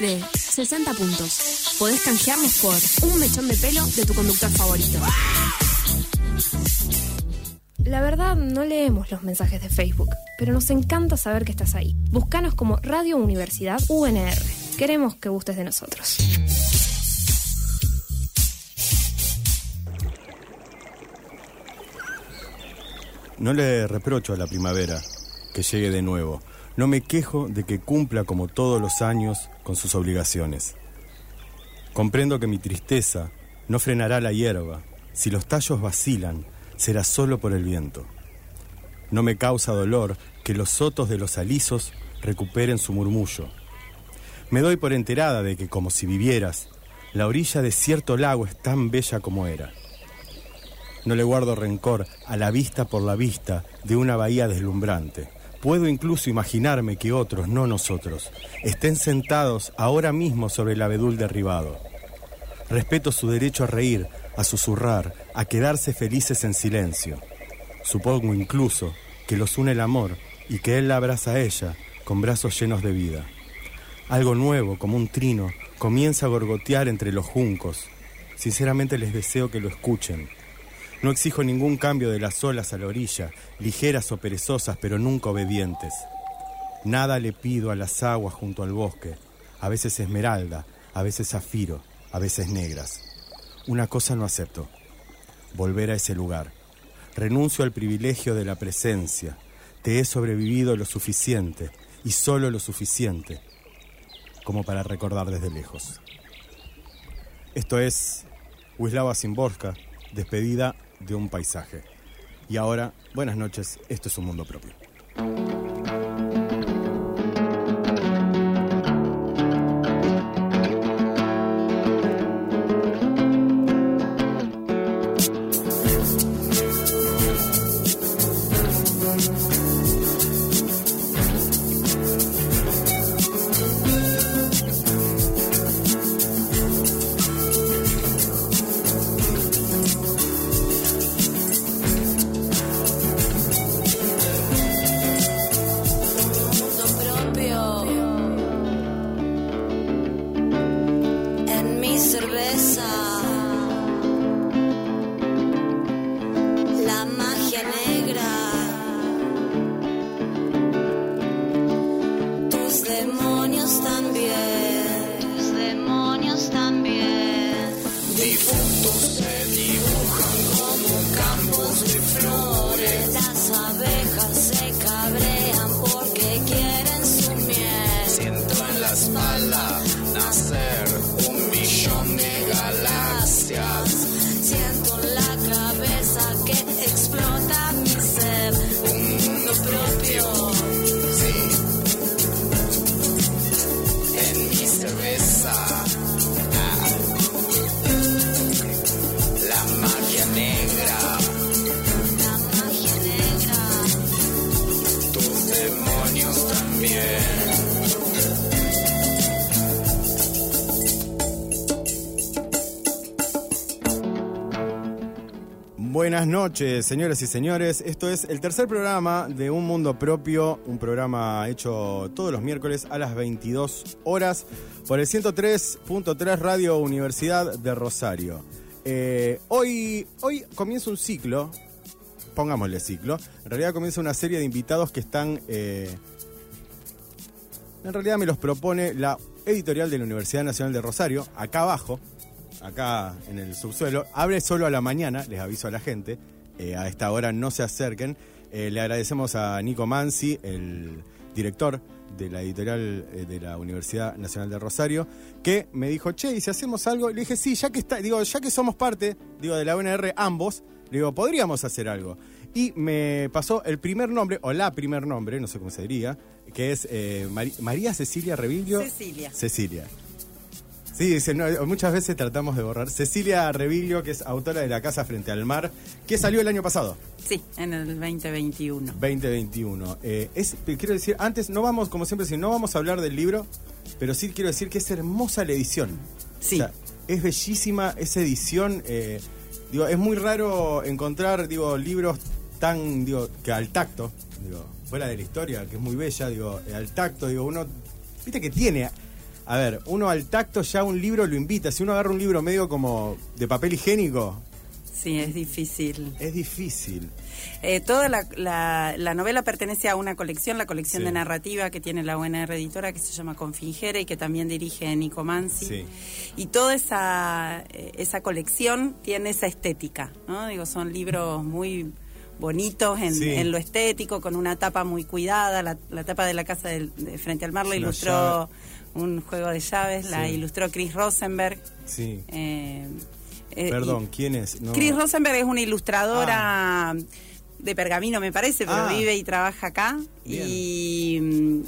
desde 60 puntos. Podés canjearlos por un mechón de pelo de tu conductor favorito. La verdad, no leemos los mensajes de Facebook, pero nos encanta saber que estás ahí. Búscanos como Radio Universidad UNR. Queremos que gustes de nosotros. No le reprocho a la primavera que llegue de nuevo. No me quejo de que cumpla como todos los años con sus obligaciones. Comprendo que mi tristeza no frenará la hierba. Si los tallos vacilan, será solo por el viento. No me causa dolor que los sotos de los alisos recuperen su murmullo. Me doy por enterada de que, como si vivieras, la orilla de cierto lago es tan bella como era. No le guardo rencor a la vista por la vista de una bahía deslumbrante. Puedo incluso imaginarme que otros, no nosotros, estén sentados ahora mismo sobre el abedul derribado. Respeto su derecho a reír, a susurrar, a quedarse felices en silencio. Supongo incluso que los une el amor y que él la abraza a ella con brazos llenos de vida. Algo nuevo, como un trino, comienza a gorgotear entre los juncos. Sinceramente les deseo que lo escuchen. No exijo ningún cambio de las olas a la orilla, ligeras o perezosas, pero nunca obedientes. Nada le pido a las aguas junto al bosque, a veces esmeralda, a veces zafiro, a veces negras. Una cosa no acepto, volver a ese lugar. Renuncio al privilegio de la presencia. Te he sobrevivido lo suficiente, y solo lo suficiente, como para recordar desde lejos. Esto es Wislava Simborska, despedida de un paisaje. Y ahora, buenas noches, esto es un mundo propio. Buenas noches, señoras y señores. Esto es el tercer programa de Un Mundo Propio, un programa hecho todos los miércoles a las 22 horas por el 103.3 Radio Universidad de Rosario. Eh, hoy, hoy comienza un ciclo, pongámosle ciclo, en realidad comienza una serie de invitados que están... eh, en realidad me los propone la editorial de la Universidad Nacional de Rosario, acá abajo, acá en el subsuelo. Abre solo a la mañana, les aviso a la gente. eh, a esta hora no se acerquen. Eh, le agradecemos a Nico Mansi, el director de la editorial eh, de la Universidad Nacional de Rosario, que me dijo, che, ¿y si hacemos algo? Le dije, sí, ya que está, digo, ya que somos parte, digo, de la UNR ambos, le digo, podríamos hacer algo. Y me pasó el primer nombre, o la primer nombre, no sé cómo se diría, que es María Cecilia Revillo. Cecilia. Cecilia. Sí, dice, no, muchas veces tratamos de borrar. Cecilia Revillo, que es autora de La Casa Frente al Mar, que salió el año pasado, Sí, en el 2021. 2021. Eh, es, quiero decir, antes no vamos, como siempre, decir, no vamos a hablar del libro, pero sí quiero decir que es hermosa la edición. Sí. O sea, es bellísima esa edición. eh, digo, es muy raro encontrar, digo, libros tan, digo, que al tacto, digo, fuera de la historia, que es muy bella, digo, eh, al tacto, digo, uno, viste que tiene, A ver, uno al tacto ya un libro lo invita. Si uno agarra un libro medio como de papel higiénico, Sí, es difícil. es difícil. Eh, toda la, la- la novela pertenece a una colección, la colección Sí. de narrativa que tiene la UNR Editora, que se llama Confingere y que también dirige Nico Mansi. Sí. Y toda esa, eh, esa colección tiene esa estética, ¿no? Digo, son libros muy bonitos en, Sí. en lo estético, con una tapa muy cuidada. La, la tapa de la casa del- de Frente al Mar la ilustró llave. Un juego de llaves, la ilustró Chris Rosenberg. Sí. Eh, eh, Perdón, ¿quién es? No. Chris Rosenberg es una ilustradora de pergamino, me parece, pero Ah. vive y trabaja acá. Y,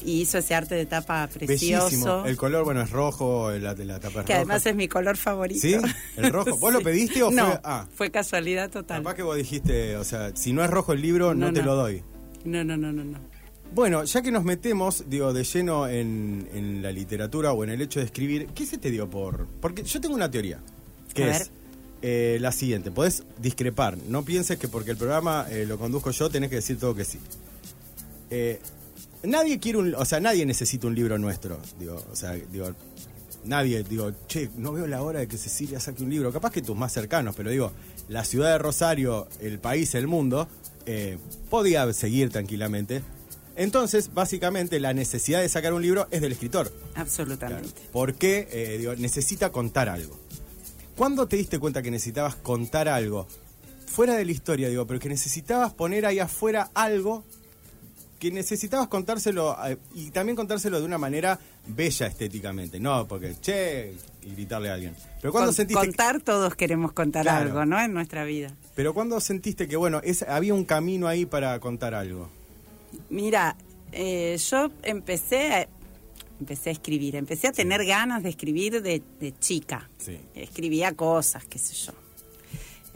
y hizo ese arte de tapa precioso. Bellísimo. El color, bueno, es rojo, la, la tapa es que además es mi color favorito. ¿Sí? ¿El rojo? ¿Vos lo pediste o no, fue- ah. fue casualidad total. Capaz que vos dijiste, o sea, si no es rojo el libro, no, No, te no. lo doy. No, no, no, no, no. Bueno, ya que nos metemos, digo, de lleno en, en la literatura o en el hecho de escribir, ¿qué se te dio por...? Porque yo tengo una teoría, que A es eh, la siguiente. Podés discrepar. No pienses que porque el programa eh, lo conduzco yo, tenés que decir todo que sí. Eh, nadie quiere un... O sea, nadie necesita un libro nuestro. Digo, o sea, digo... Nadie, digo, che, no veo la hora de que Cecilia saque un libro. Capaz que tus más cercanos, pero digo, la ciudad de Rosario, el país, el mundo, eh, podía seguir tranquilamente. Entonces, básicamente, la necesidad de sacar un libro es del escritor. Absolutamente. Porque eh, digo, necesita contar algo. ¿Cuándo te diste cuenta que necesitabas contar algo? Fuera de la historia, digo, pero que necesitabas poner ahí afuera algo que necesitabas contárselo eh, y también contárselo de una manera bella estéticamente, no porque che y gritarle a alguien. Pero cuando Con- sentiste que- contar, todos queremos contar Claro. algo, ¿no? En nuestra vida. pero cuando sentiste que bueno, es, había un camino ahí para contar algo. Mira, eh, yo empecé a, empecé a escribir, empecé a tener ganas de escribir de, de chica. Sí. Escribía cosas, qué sé yo.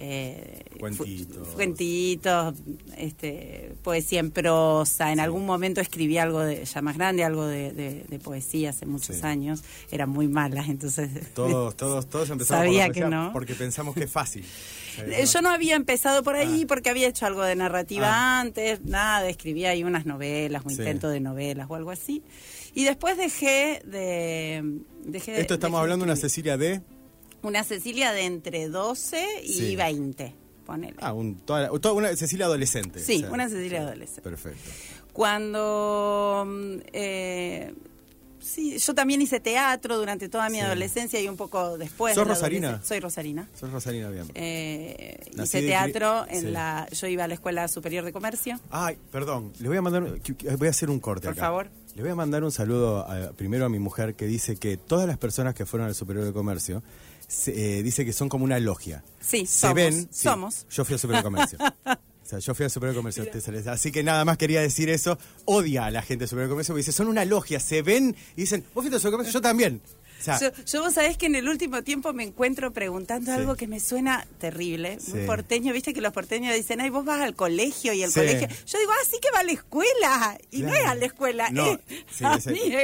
Eh, Cuentitos. cuentitos, este, poesía en prosa. En algún momento escribí algo de, ya más grande, algo de, de- de poesía hace muchos Sí. años. Eran muy malas, entonces. Todos todos todos empezamos Sabía por la que no. porque pensamos que es fácil. Eh, Yo no había empezado por ahí Ah. porque había hecho algo de narrativa Ah. antes, nada, escribía ahí unas novelas, un Sí. intento de novelas o algo así. Y después dejé de... Dejé de- Esto estamos dejé hablando de una. Cecilia de Una Cecilia de entre 12 y Sí. 20, ponele. Ah, un, toda, toda una Cecilia adolescente. Sí, una Cecilia adolescente. Perfecto. Cuando... mm, eh, sí, yo también hice teatro durante toda mi Sí. adolescencia y un poco después. ¿Sos de rosarina? Soy rosarina. Sos Rosalina bien. Eh, hice teatro en sí. la... Yo iba a la Escuela Superior de Comercio. Ay, perdón, le voy a mandar, voy a hacer un corte Por acá. favor. Le voy a mandar un saludo a- primero a mi mujer que dice que todas las personas que fueron al Superior de Comercio se- eh, dice que son como una logia. Sí, Se somos, ven. sí, somos. Yo fui al Superior de Comercio. O sea, yo fui al Superior de Comercio. te sales- Así que nada más quería decir eso. Odia a la gente del Superior de Comercio porque dice, son una logia, se ven y dicen, vos fuiste al Superior de Comercio, yo también. Sea, Yo, yo vos sabés que en el último tiempo me encuentro preguntando Sí. algo que me suena terrible, Sí. muy porteño, viste que los porteños dicen, ay, vos vas al colegio y el Sí. colegio. Yo digo, ah, sí que va a la escuela. Y no Claro. es a la escuela, No, es a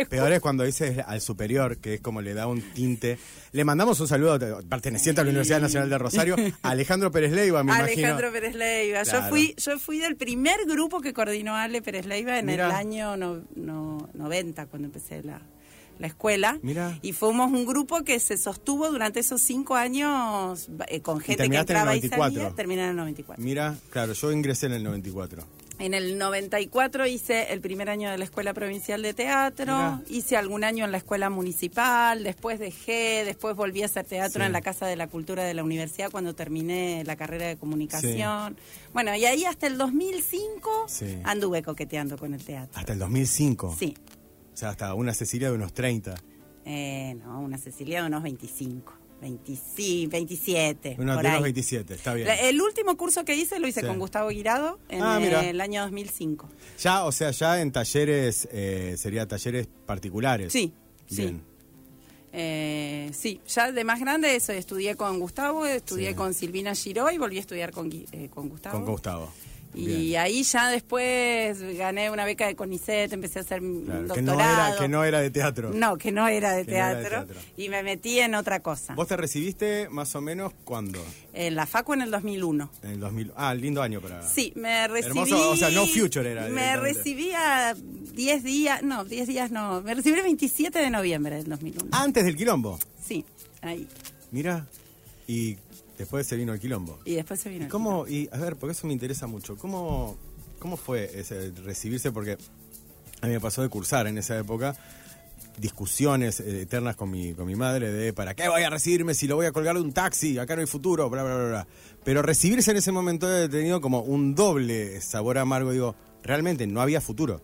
peor es cuando dices al superior, que es como le da un tinte. Le mandamos un saludo perteneciente a la Universidad Nacional de Rosario, a Alejandro Pérez Leiva, me Alejandro imagino. Pérez Leiva. Claro. Yo fui yo fui del primer grupo que coordinó Ale Pérez Leiva en el año no, no- 90, cuando empecé la, la escuela. Mirá. Y fuimos un grupo que se sostuvo durante esos cinco años eh, con gente que terminaste en el entraba y 94. salía. Terminé en el 94. Mira, claro, yo ingresé en el 94. En el 94 hice el primer año de la Escuela Provincial de Teatro, Mirá. hice algún año en la Escuela Municipal, después dejé, después volví a hacer teatro Sí. en la Casa de la Cultura de la Universidad cuando terminé la carrera de comunicación. Bueno, y ahí hasta el 2005 Sí. anduve coqueteando con el teatro. Hasta el 2005. Sí, sea, hasta una Cecilia de unos 30. eh, no, una Cecilia de unos 25, 20, sí, 27. Unos, por de unos ahí. 27, está bien. El último curso que hice lo hice Sí. con Gustavo Guirado en Ah, el año 2005. Ya, o sea, ya en talleres, eh, sería talleres particulares. Sí, sí. Bien. Eh, sí, ya de más grande eso, estudié con Gustavo, estudié Sí. con Silvina Giró y volví a estudiar con, eh, con Gustavo. Con Gustavo. Y Bien. ahí ya después gané una beca de CONICET, empecé a hacer Claro, que, doctorado. no era, que no era de teatro. No, que no era de Que no era de teatro. Y me metí en otra cosa. ¿Vos te recibiste más o menos cuándo? En la FACU en el 2001. En el 2000. Ah, lindo año para. Sí, me recibí. Hermoso, o sea, no future era Me recibí a 10 días, no, 10 días no. Me recibí el 27 de noviembre del 2001. Antes del quilombo. Sí, ahí. Mira. Y después se vino el quilombo. Y después se vino. ¿Y el cómo? Y a ver, porque eso me interesa mucho. ¿Cómo, cómo fue ese recibirse? Porque a mí me pasó de cursar en esa época discusiones eh, eternas con mi, con mi madre de ¿para qué voy a recibirme si lo voy a colgar de un taxi? Acá no hay futuro, bla, bla, bla, bla. Pero recibirse en ese momento he tenido como un doble sabor amargo. Digo, realmente no había futuro.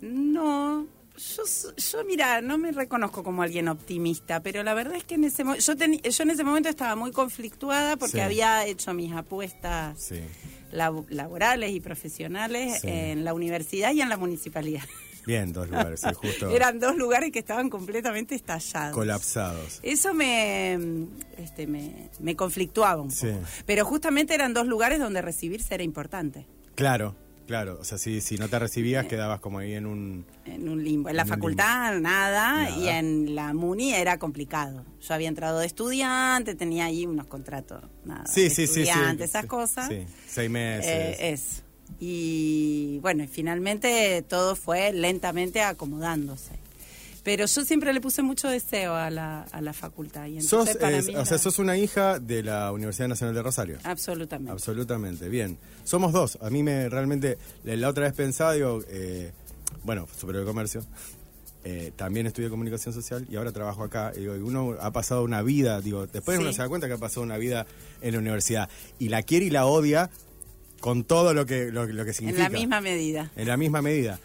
No, yo, yo mira, no me reconozco como alguien optimista, pero la verdad es que en ese yo, teni- yo en ese momento estaba muy conflictuada porque Sí. había hecho mis apuestas Sí. lab- laborales y profesionales Sí. en la universidad y en la municipalidad. Bien, dos lugares, sí, justo Eran dos lugares que estaban completamente estallados. colapsados. Eso me, este, me, me conflictuaba un poco. Pero justamente eran dos lugares donde recibirse era importante. Claro, claro. O sea, si, si no te recibías, quedabas como ahí en un... En un limbo. En la En facultad nada, Nada. y en la MUNI era complicado. Yo había entrado de estudiante, tenía ahí unos contratos, nada, Sí, de sí, sí, sí. estudiante, esas cosas. Sí, seis meses. Eh, eso. Y bueno, finalmente todo fue lentamente acomodándose. Pero yo siempre le puse mucho deseo a la, a la facultad. Y sos, para eh, mí o sea, sos una hija de la Universidad Nacional de Rosario. Absolutamente. Absolutamente, bien. Somos dos. A mí me realmente, la, la otra vez pensaba, digo, eh, bueno, superior de comercio, eh, también estudié comunicación social y ahora trabajo acá. Y digo, uno ha pasado una vida, digo, después Sí. uno se da cuenta que ha pasado una vida en la universidad y la quiere y la odia con todo lo que, lo, lo que en significa. la misma medida. En la misma medida.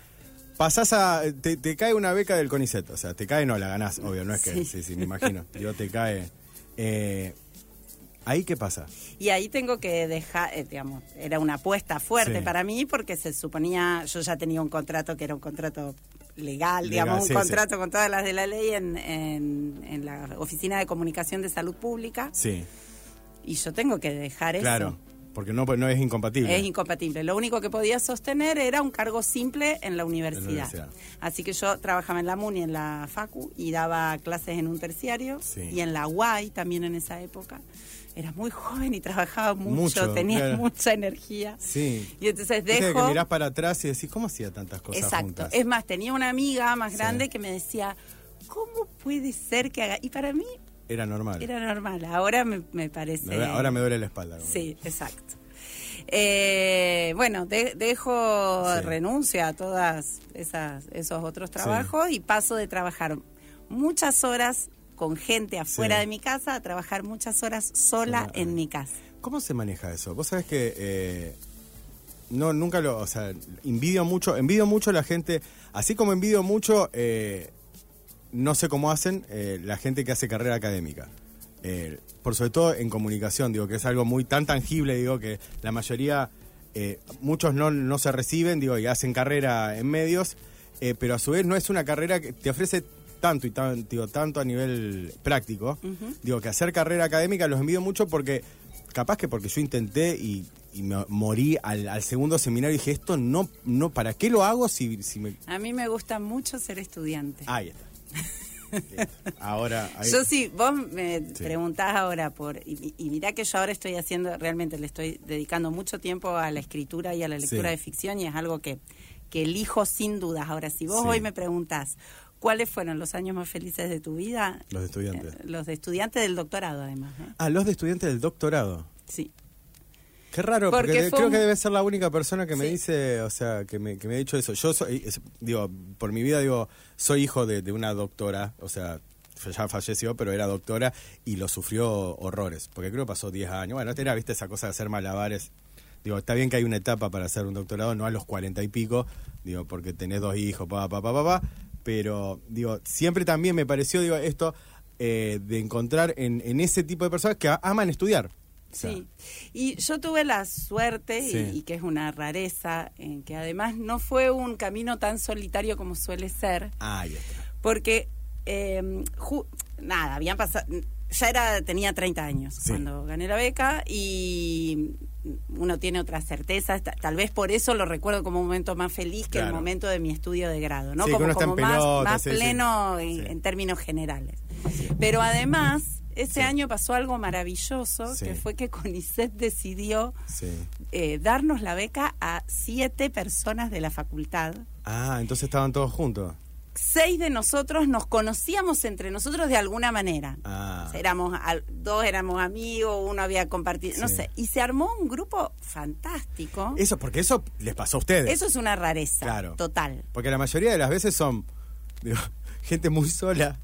Pasás a. Te, te cae una beca del CONICET. O sea, te cae, no la ganás, obvio, no es que. Sí. Sí, sí, me imagino. Digo, te cae. Eh, ¿Ahí qué pasa? Y ahí tengo que dejar, eh, digamos, era una apuesta fuerte Sí. para mí porque se suponía, yo ya tenía un contrato que era un contrato legal, Legal, digamos, un sí, contrato con todas las de la ley en, en, en la Oficina de Comunicación de Salud Pública Sí, y yo tengo que dejar claro. eso. Porque no, no es incompatible. Es incompatible. Lo único que podía sostener era un cargo simple en la universidad. universidad. Así que yo trabajaba en la MUNI, en la FACU, y daba clases en un terciario, Sí. y en la UAI también en esa época. Era muy joven y trabajaba mucho, Mucho, tenía claro. mucha energía. Sí. Y entonces dejo... que mirás para atrás y decís, ¿cómo hacía tantas cosas Exacto. juntas? Es más, tenía una amiga más Sí. grande que me decía, ¿cómo puede ser que haga? Y para mí Era normal. era normal. Ahora me, me parece... Ahora me duele la espalda. Sí, exacto. Eh, bueno, de- dejo Sí. renuncia a todas esas esos otros trabajos y paso de trabajar muchas horas con gente afuera Sí. de mi casa a trabajar muchas horas sola en ah. mi casa. ¿Cómo se maneja eso? Vos sabés que eh, no nunca lo, o sea, envidio mucho, envidio mucho a la gente, así como envidio mucho, eh, no sé cómo hacen eh, la gente que hace carrera académica. Eh, por sobre todo en comunicación, digo que es algo muy tan tangible, digo que la mayoría, eh, muchos no, no se reciben, digo, y hacen carrera en medios, pero a su vez no es una carrera que te ofrece tanto y tan, digo, tanto a nivel práctico. Digo que hacer carrera académica los envidio mucho porque capaz que porque yo intenté y, y me morí al, al segundo seminario y dije, esto no, no, ¿para qué lo hago si, si me... A mí me gusta mucho ser estudiante. Ahí está. Ahora... ahí- Yo sí, vos me Sí. preguntás ahora por, y, y mirá que yo ahora estoy haciendo, realmente le estoy dedicando mucho tiempo a la escritura y a la lectura Sí. de ficción y es algo que, que elijo sin dudas. Ahora, si vos Sí. hoy me preguntás cuáles fueron los años más felices de tu vida, Los de estudiantes. eh, los de estudiante del doctorado además. ¿eh? Ah, los de estudiantes del doctorado. Sí. Qué raro, porque, creo un- que debe ser la única persona que me Sí. dice, o sea, que me, que me ha dicho eso. Yo soy, es- digo, por mi vida, digo, soy hijo de, de una doctora, o sea, ya falleció, pero era doctora y lo sufrió horrores, porque creo que pasó 10 años. Bueno, era, viste, esa cosa de hacer malabares. Digo, está bien que hay una etapa para hacer un doctorado, no a los 40 y pico, digo, porque tenés dos hijos, papá, papá, papá, pero, digo, siempre también me pareció, digo, esto eh, de encontrar en, en ese tipo de personas que aman estudiar. Sí, y yo tuve la suerte, y- Sí. y, que es una rareza, en que además no fue un camino tan solitario como suele ser, Ahí está. porque, eh, nada, habían pasado, ya era, tenía 30 años Sí. cuando gané la beca y uno tiene otras certezas, ta- tal vez por eso lo recuerdo como un momento más feliz que el momento de mi estudio de grado, ¿no? Sí, como más, pelota, más pleno en términos generales. Pero además, ese Sí. año pasó algo maravilloso, Sí. que fue que CONICET decidió Sí. eh, darnos la beca a siete personas de la facultad. Ah, entonces estaban todos juntos. Seis de nosotros nos conocíamos entre nosotros de alguna manera. Ah. Éramos dos éramos amigos, uno había compartido, no sé, y se armó un grupo fantástico. Eso, porque eso les pasó a ustedes. Eso es una rareza Claro. total. Porque la mayoría de las veces son digo, gente muy sola,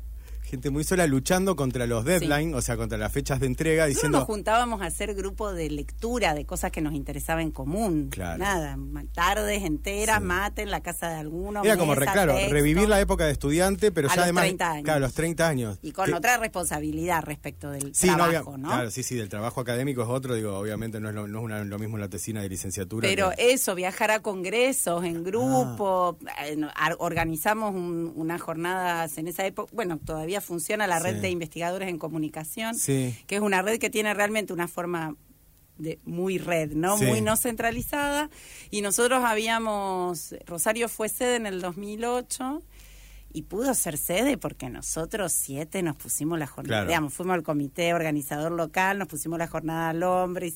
gente muy sola luchando contra los deadlines, o sea, contra las fechas de entrega, diciendo, nos juntábamos a hacer grupo de lectura de cosas que nos interesaba en común. Claro. Nada, tardes enteras, Sí. mate en la casa de alguno. era como, mesa, claro, texto, revivir la época de estudiante, pero A ya los además, 30 años. claro, los 30 años. Y con Que- otra responsabilidad respecto del Sí, no trabajo, había, ¿no? claro, sí, sí, del trabajo académico es otro, digo, obviamente no es lo, no es una- lo mismo la tesina de licenciatura. Pero que- eso, viajar a congresos en grupo, Ah. eh, no, organizamos un- unas jornadas en esa época, bueno, todavía funciona la red Sí. de investigadores en comunicación, Sí. que es una red que tiene realmente una forma de muy red, ¿no? Sí. Muy no centralizada. Y nosotros habíamos, Rosario fue sede en el 2008 y pudo ser sede porque nosotros siete nos pusimos la jornada, Claro. digamos, fuimos al comité organizador local, nos pusimos la jornada al hombre,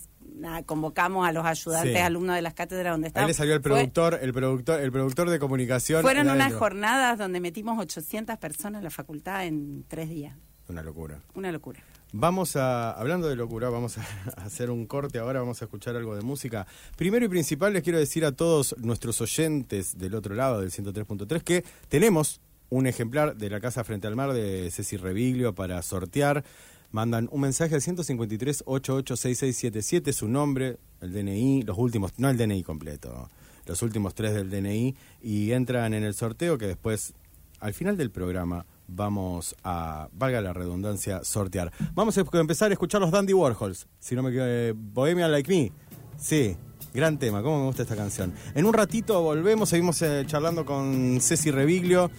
convocamos a los ayudantes, Sí. alumnos de las cátedras donde Ahí estábamos. le salió el Fue- productor, el productor, el productor de comunicación. fueron unas jornadas donde metimos 800 personas en la facultad en tres días. Una locura. Una locura. Vamos a, hablando de locura, vamos a, a hacer un corte ahora, vamos a escuchar algo de música. Primero y principal les quiero decir a todos nuestros oyentes del otro lado del 103.3 que tenemos un ejemplar de la Casa Frente al Mar de Ceci Reviglio para sortear. Mandan un mensaje al 153 886677, su nombre, el DNI, los últimos, no el DNI completo, los últimos tres del DNI y entran en el sorteo que después, al final del programa, vamos a, valga la redundancia, sortear. Vamos a empezar a escuchar los Dandy Warhols, si no me equivoco, Bohemian Like Me. Sí, gran tema, cómo me gusta esta canción. En un ratito volvemos, seguimos eh, charlando con Ceci Reviglio,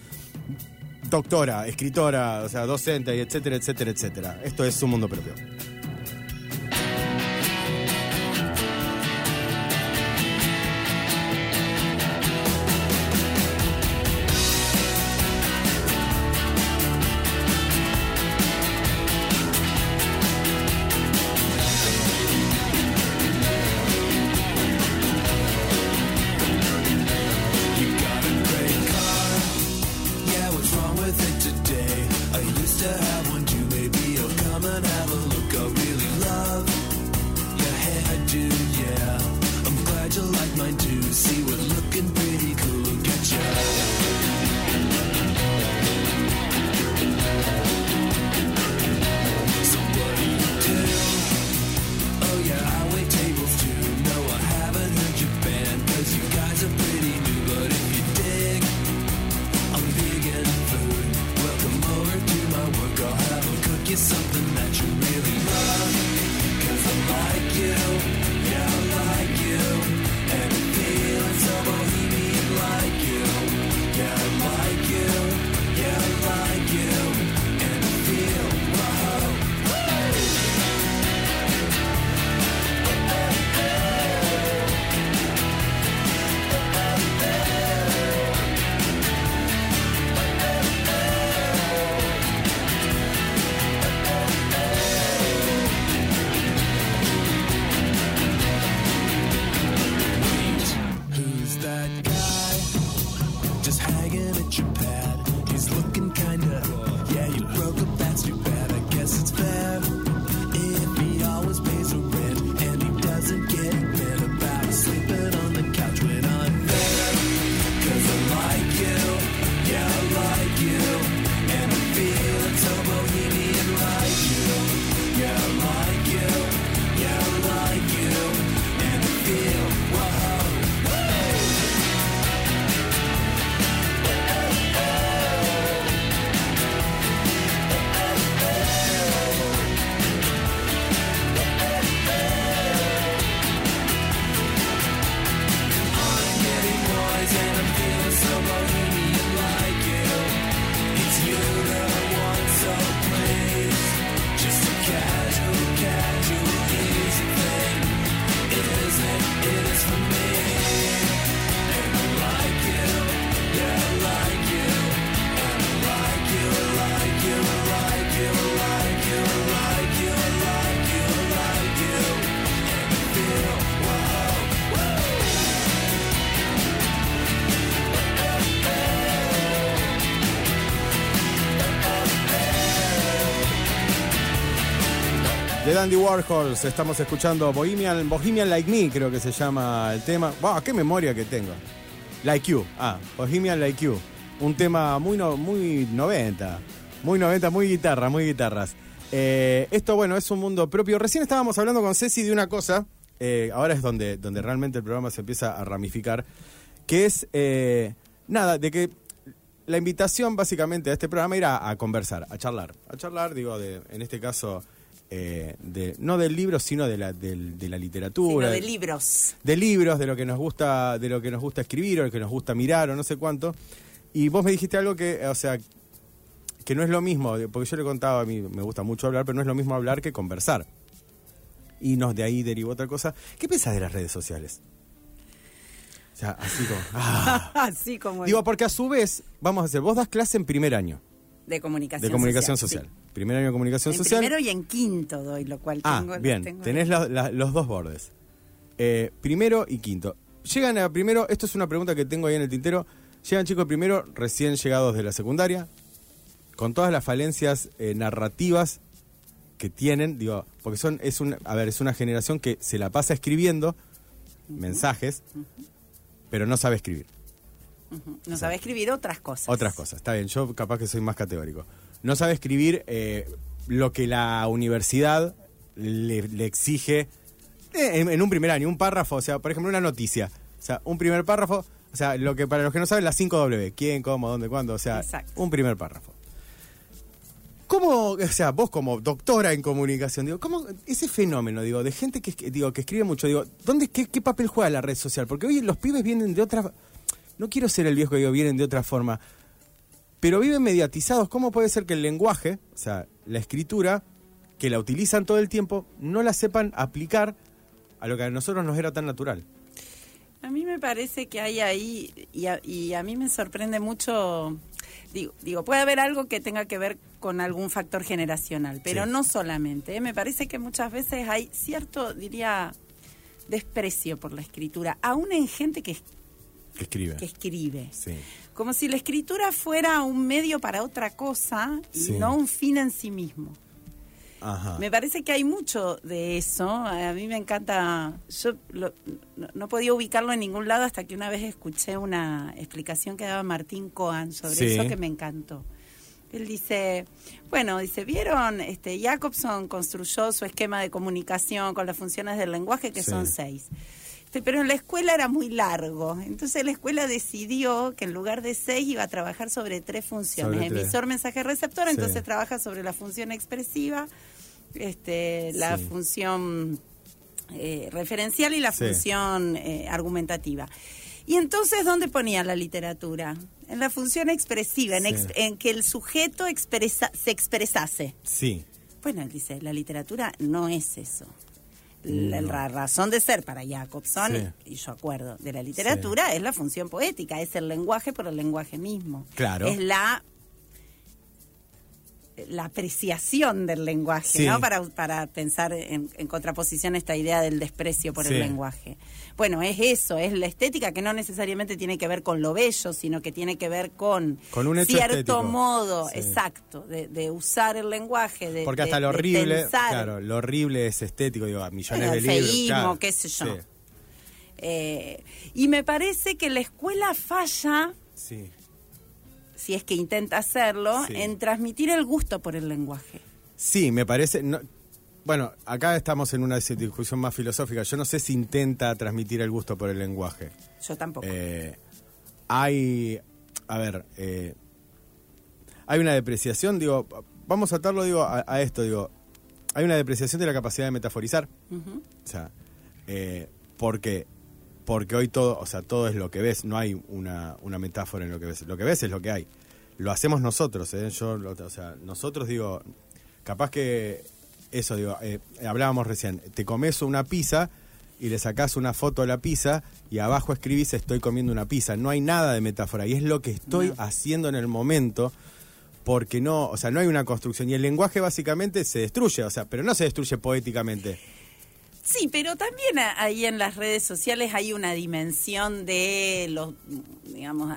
doctora, escritora, o sea, docente, etcétera, etcétera, etcétera. Esto es su mundo propio. Dandy Warhols. Estamos escuchando Bohemian, Bohemian Like Me, creo que se llama el tema. ¡Wow! ¡Qué memoria que tengo! Like You. Ah, Bohemian Like You. Un tema muy, no- muy 90. Muy 90, muy guitarra, muy guitarras. Eh, esto, bueno, es un mundo propio. Recién estábamos hablando con Ceci de una cosa. eh, ahora es donde, donde realmente el programa se empieza a ramificar. Que es, eh, nada, de que la invitación básicamente a este programa era a conversar, a charlar. A charlar, digo, de, en este caso, eh, de, no del libro, sino de la, del- de la Sino literatura. de libros. de libros, de lo que nos gusta, de lo que nos gusta escribir o lo que nos gusta mirar o no sé cuánto. Y vos me dijiste algo que, o sea, que no es lo mismo, porque yo le contaba a mí, me gusta mucho hablar, pero no es lo mismo hablar que conversar. Y nos de ahí derivó otra cosa. ¿Qué pensás de las redes sociales? O sea, así como. ah. Así como Digo, porque a su vez, vamos a hacer, vos das clase en primer año de comunicación de comunicación social. social. Primer año de comunicación En social. primero y en quinto doy, lo cual Ah, tengo. bien, tengo- tenés la- la- los dos bordes. Eh, primero y quinto. Llegan a primero, esto es una pregunta que tengo ahí en el tintero. Llegan chicos primero, recién llegados de la secundaria, con todas las falencias eh, narrativas que tienen, digo, porque son, es un, a ver, es una generación que se la pasa escribiendo mensajes, pero no sabe escribir. No sabe escribir otras cosas. Otras cosas, está bien, yo capaz que soy más categórico. No sabe escribir eh, lo que la universidad le, le exige eh, en, en un primer año, un párrafo, o sea, por ejemplo, una noticia. O sea, un primer párrafo, o sea, lo que para los que no saben, las 5W, quién, cómo, dónde, cuándo, o sea, Exacto. un primer párrafo. ¿Cómo, o sea, vos como doctora en comunicación, digo, cómo ese fenómeno, digo, de gente que, digo, que escribe mucho, digo, ¿dónde, qué, qué papel juega la red social? Porque hoy los pibes vienen de otra, no quiero ser el viejo que digo, vienen de otra forma, pero viven mediatizados. ¿Cómo puede ser que el lenguaje, o sea, la escritura, que la utilizan todo el tiempo, no la sepan aplicar a lo que a nosotros nos era tan natural? A mí me parece que hay ahí, y a, y a mí me sorprende mucho, digo, digo, puede haber algo que tenga que ver con algún factor generacional, pero Sí. no solamente. ¿eh? Me parece que muchas veces hay cierto, diría, desprecio por la escritura, aún en gente que, Que escribe. que escribe. Sí. Como si la escritura fuera un medio para otra cosa y Sí. no un fin en sí mismo. Ajá. Me parece que hay mucho de eso. A mí me encanta. Yo lo- no, podía ubicarlo en ningún lado hasta que una vez escuché una explicación que daba Martín Cohen sobre Sí. eso que me encantó. Él dice, bueno, dice, ¿vieron? Este, Jacobson construyó su esquema de comunicación con las funciones del lenguaje, que Sí. son seis. Este, pero en la escuela era muy largo. Entonces la escuela decidió que en lugar de seis iba a trabajar sobre tres funciones. Sobre tres. Emisor, mensaje, receptor. Sí. Entonces trabaja sobre la función expresiva, este, la Sí. función eh, referencial y la Sí. función eh, argumentativa. Y entonces, ¿dónde ponía la literatura? En la función expresiva, en, Sí. ex- en que el sujeto expresa, se expresase. Sí. Bueno, él dice, la literatura no es eso. La, la razón de ser para Jacobson, Sí. y yo acuerdo, de la literatura es la función poética, es el lenguaje por el lenguaje mismo. Claro. Es la la apreciación del lenguaje, Sí. ¿no? Para, para pensar en, en contraposición a esta idea del desprecio por Sí. el lenguaje. Bueno, es eso, es la estética que no necesariamente tiene que ver con lo bello, sino que tiene que ver con, Con un cierto estético. modo, Sí. exacto, de, de usar el lenguaje, de Porque hasta de- lo horrible, claro, lo horrible es estético, digo, a millones Bueno, de libros. feísmo, claro. qué sé yo. Eh, y me parece que la escuela falla, Sí. Si es que intenta hacerlo, Sí. en transmitir el gusto por el lenguaje. Sí, me parece. no- bueno, acá estamos en una discusión más filosófica. Yo no sé si intenta transmitir el gusto por el lenguaje. Yo tampoco. Eh, hay. A ver. eh, hay una depreciación, digo. Vamos a atarlo, digo, a, a esto, digo. Hay una depreciación de la capacidad de metaforizar. O sea, eh, porque porque hoy todo, o sea, todo es lo que ves, no hay una, una metáfora en lo que ves. Lo que ves es lo que hay. Lo hacemos nosotros, ¿eh? Yo, lo- o sea, nosotros digo, capaz que eso, digo, eh, hablábamos recién, te comes una pizza y le sacás una foto a la pizza y abajo escribís estoy comiendo una pizza. No hay nada de metáfora y es lo que estoy No. haciendo en el momento porque no, o sea, no hay una construcción y el lenguaje básicamente se destruye, o sea, pero no se destruye poéticamente. Sí, pero también ahí en las redes sociales hay una dimensión de los, digamos,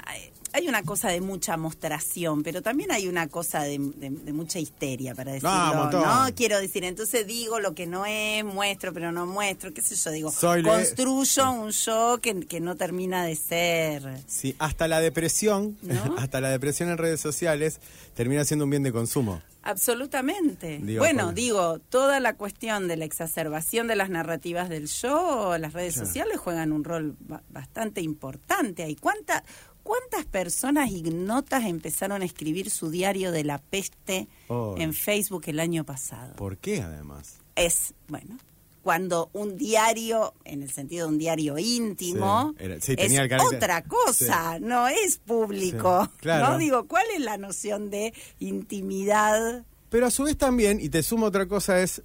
hay una cosa de mucha mostración, pero también hay una cosa de, de- de mucha histeria, para decirlo, montón. ¿no? Quiero decir, entonces digo lo que no es, muestro, pero no muestro, qué sé yo, digo, Soy le- construyo un yo que, que no termina de ser. Sí, hasta la depresión, ¿No? hasta la depresión en redes sociales termina siendo un bien de consumo. Absolutamente. Digo, bueno, digo, toda la cuestión de la exacerbación de las narrativas del yo, las redes Claro. sociales juegan un rol ba- bastante importante ahí. ¿Cuánta, ¿Cuántas personas ignotas empezaron a escribir su diario de la peste Oh. en Facebook el año pasado? ¿Por qué además? Es, bueno, cuando un diario, en el sentido de un diario íntimo, Sí, era- sí, es tenía otra cosa, no es público. Claro. No digo, ¿cuál es la noción de intimidad? Pero a su vez también, y te sumo otra cosa, es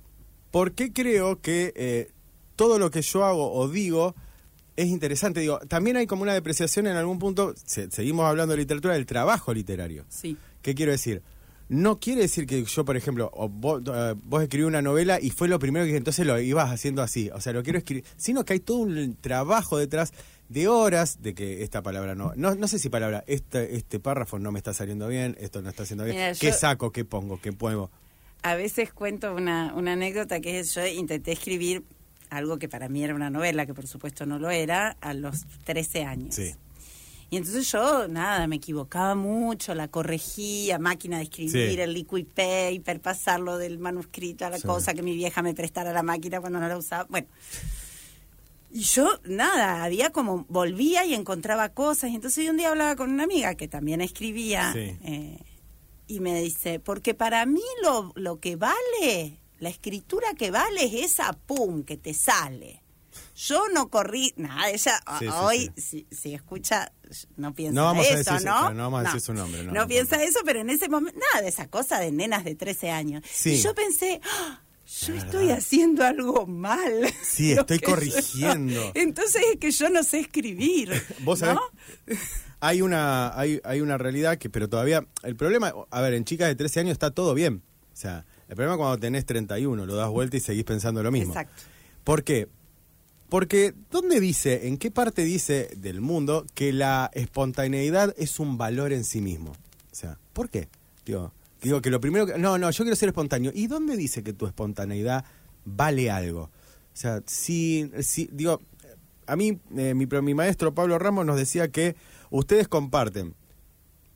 por qué creo que eh, todo lo que yo hago o digo es interesante. Digo, también hay como una depreciación en algún punto, se- seguimos hablando de literatura, del trabajo literario. Sí. ¿Qué quiero decir? No quiere decir que yo, por ejemplo, vos, eh, vos escribí una novela y fue lo primero que entonces lo ibas haciendo así. O sea, lo quiero escribir. Sino que hay todo un trabajo detrás de horas de que esta palabra no. No, no sé si palabra, este, este párrafo no me está saliendo bien, esto no está haciendo bien. Mira, ¿Qué yo- saco? ¿Qué pongo? ¿Qué pongo? A veces cuento una, una anécdota que es, yo intenté escribir algo que para mí era una novela, que por supuesto no lo era, a los 13 años. Sí. Y entonces yo, nada, me equivocaba mucho, la corregía, máquina de escribir, Sí. el liquid paper, pasarlo del manuscrito a la Sí. cosa, que mi vieja me prestara la máquina cuando no la usaba. Bueno. Y yo, nada, había como, volvía y encontraba cosas. Y entonces yo un día hablaba con una amiga que también escribía. Sí. eh, y me dice, porque para mí lo, lo que vale, la escritura que vale es esa pum que te sale. Yo no corrí, nada, ella a- Sí, sí, hoy, sí. Si, si escucha, no piensa No vamos a eso, decir su- ¿no? no vamos a decir su nombre, no, no, piensa no. eso, pero en ese momento, nada de esa cosa de nenas de 13 años. Sí. Y yo pensé, ¡Ah! yo Es estoy verdad. haciendo algo mal. Sí, estoy corrigiendo. Entonces es que yo no sé escribir. Vos sabés, hay una, hay, hay una realidad que, pero todavía, el problema, a ver, en chicas de 13 años está todo bien. O sea, el problema es cuando tenés 31, lo das vuelta y seguís pensando lo mismo. Exacto. ¿Por qué? Porque, ¿dónde dice, en qué parte dice del mundo que la espontaneidad es un valor en sí mismo? O sea, ¿por qué? Digo, digo que lo primero que... No, no, yo quiero ser espontáneo. ¿Y dónde dice que tu espontaneidad vale algo? O sea, si, si digo, a mí, eh, mi, mi maestro Pablo Ramos nos decía que ustedes comparten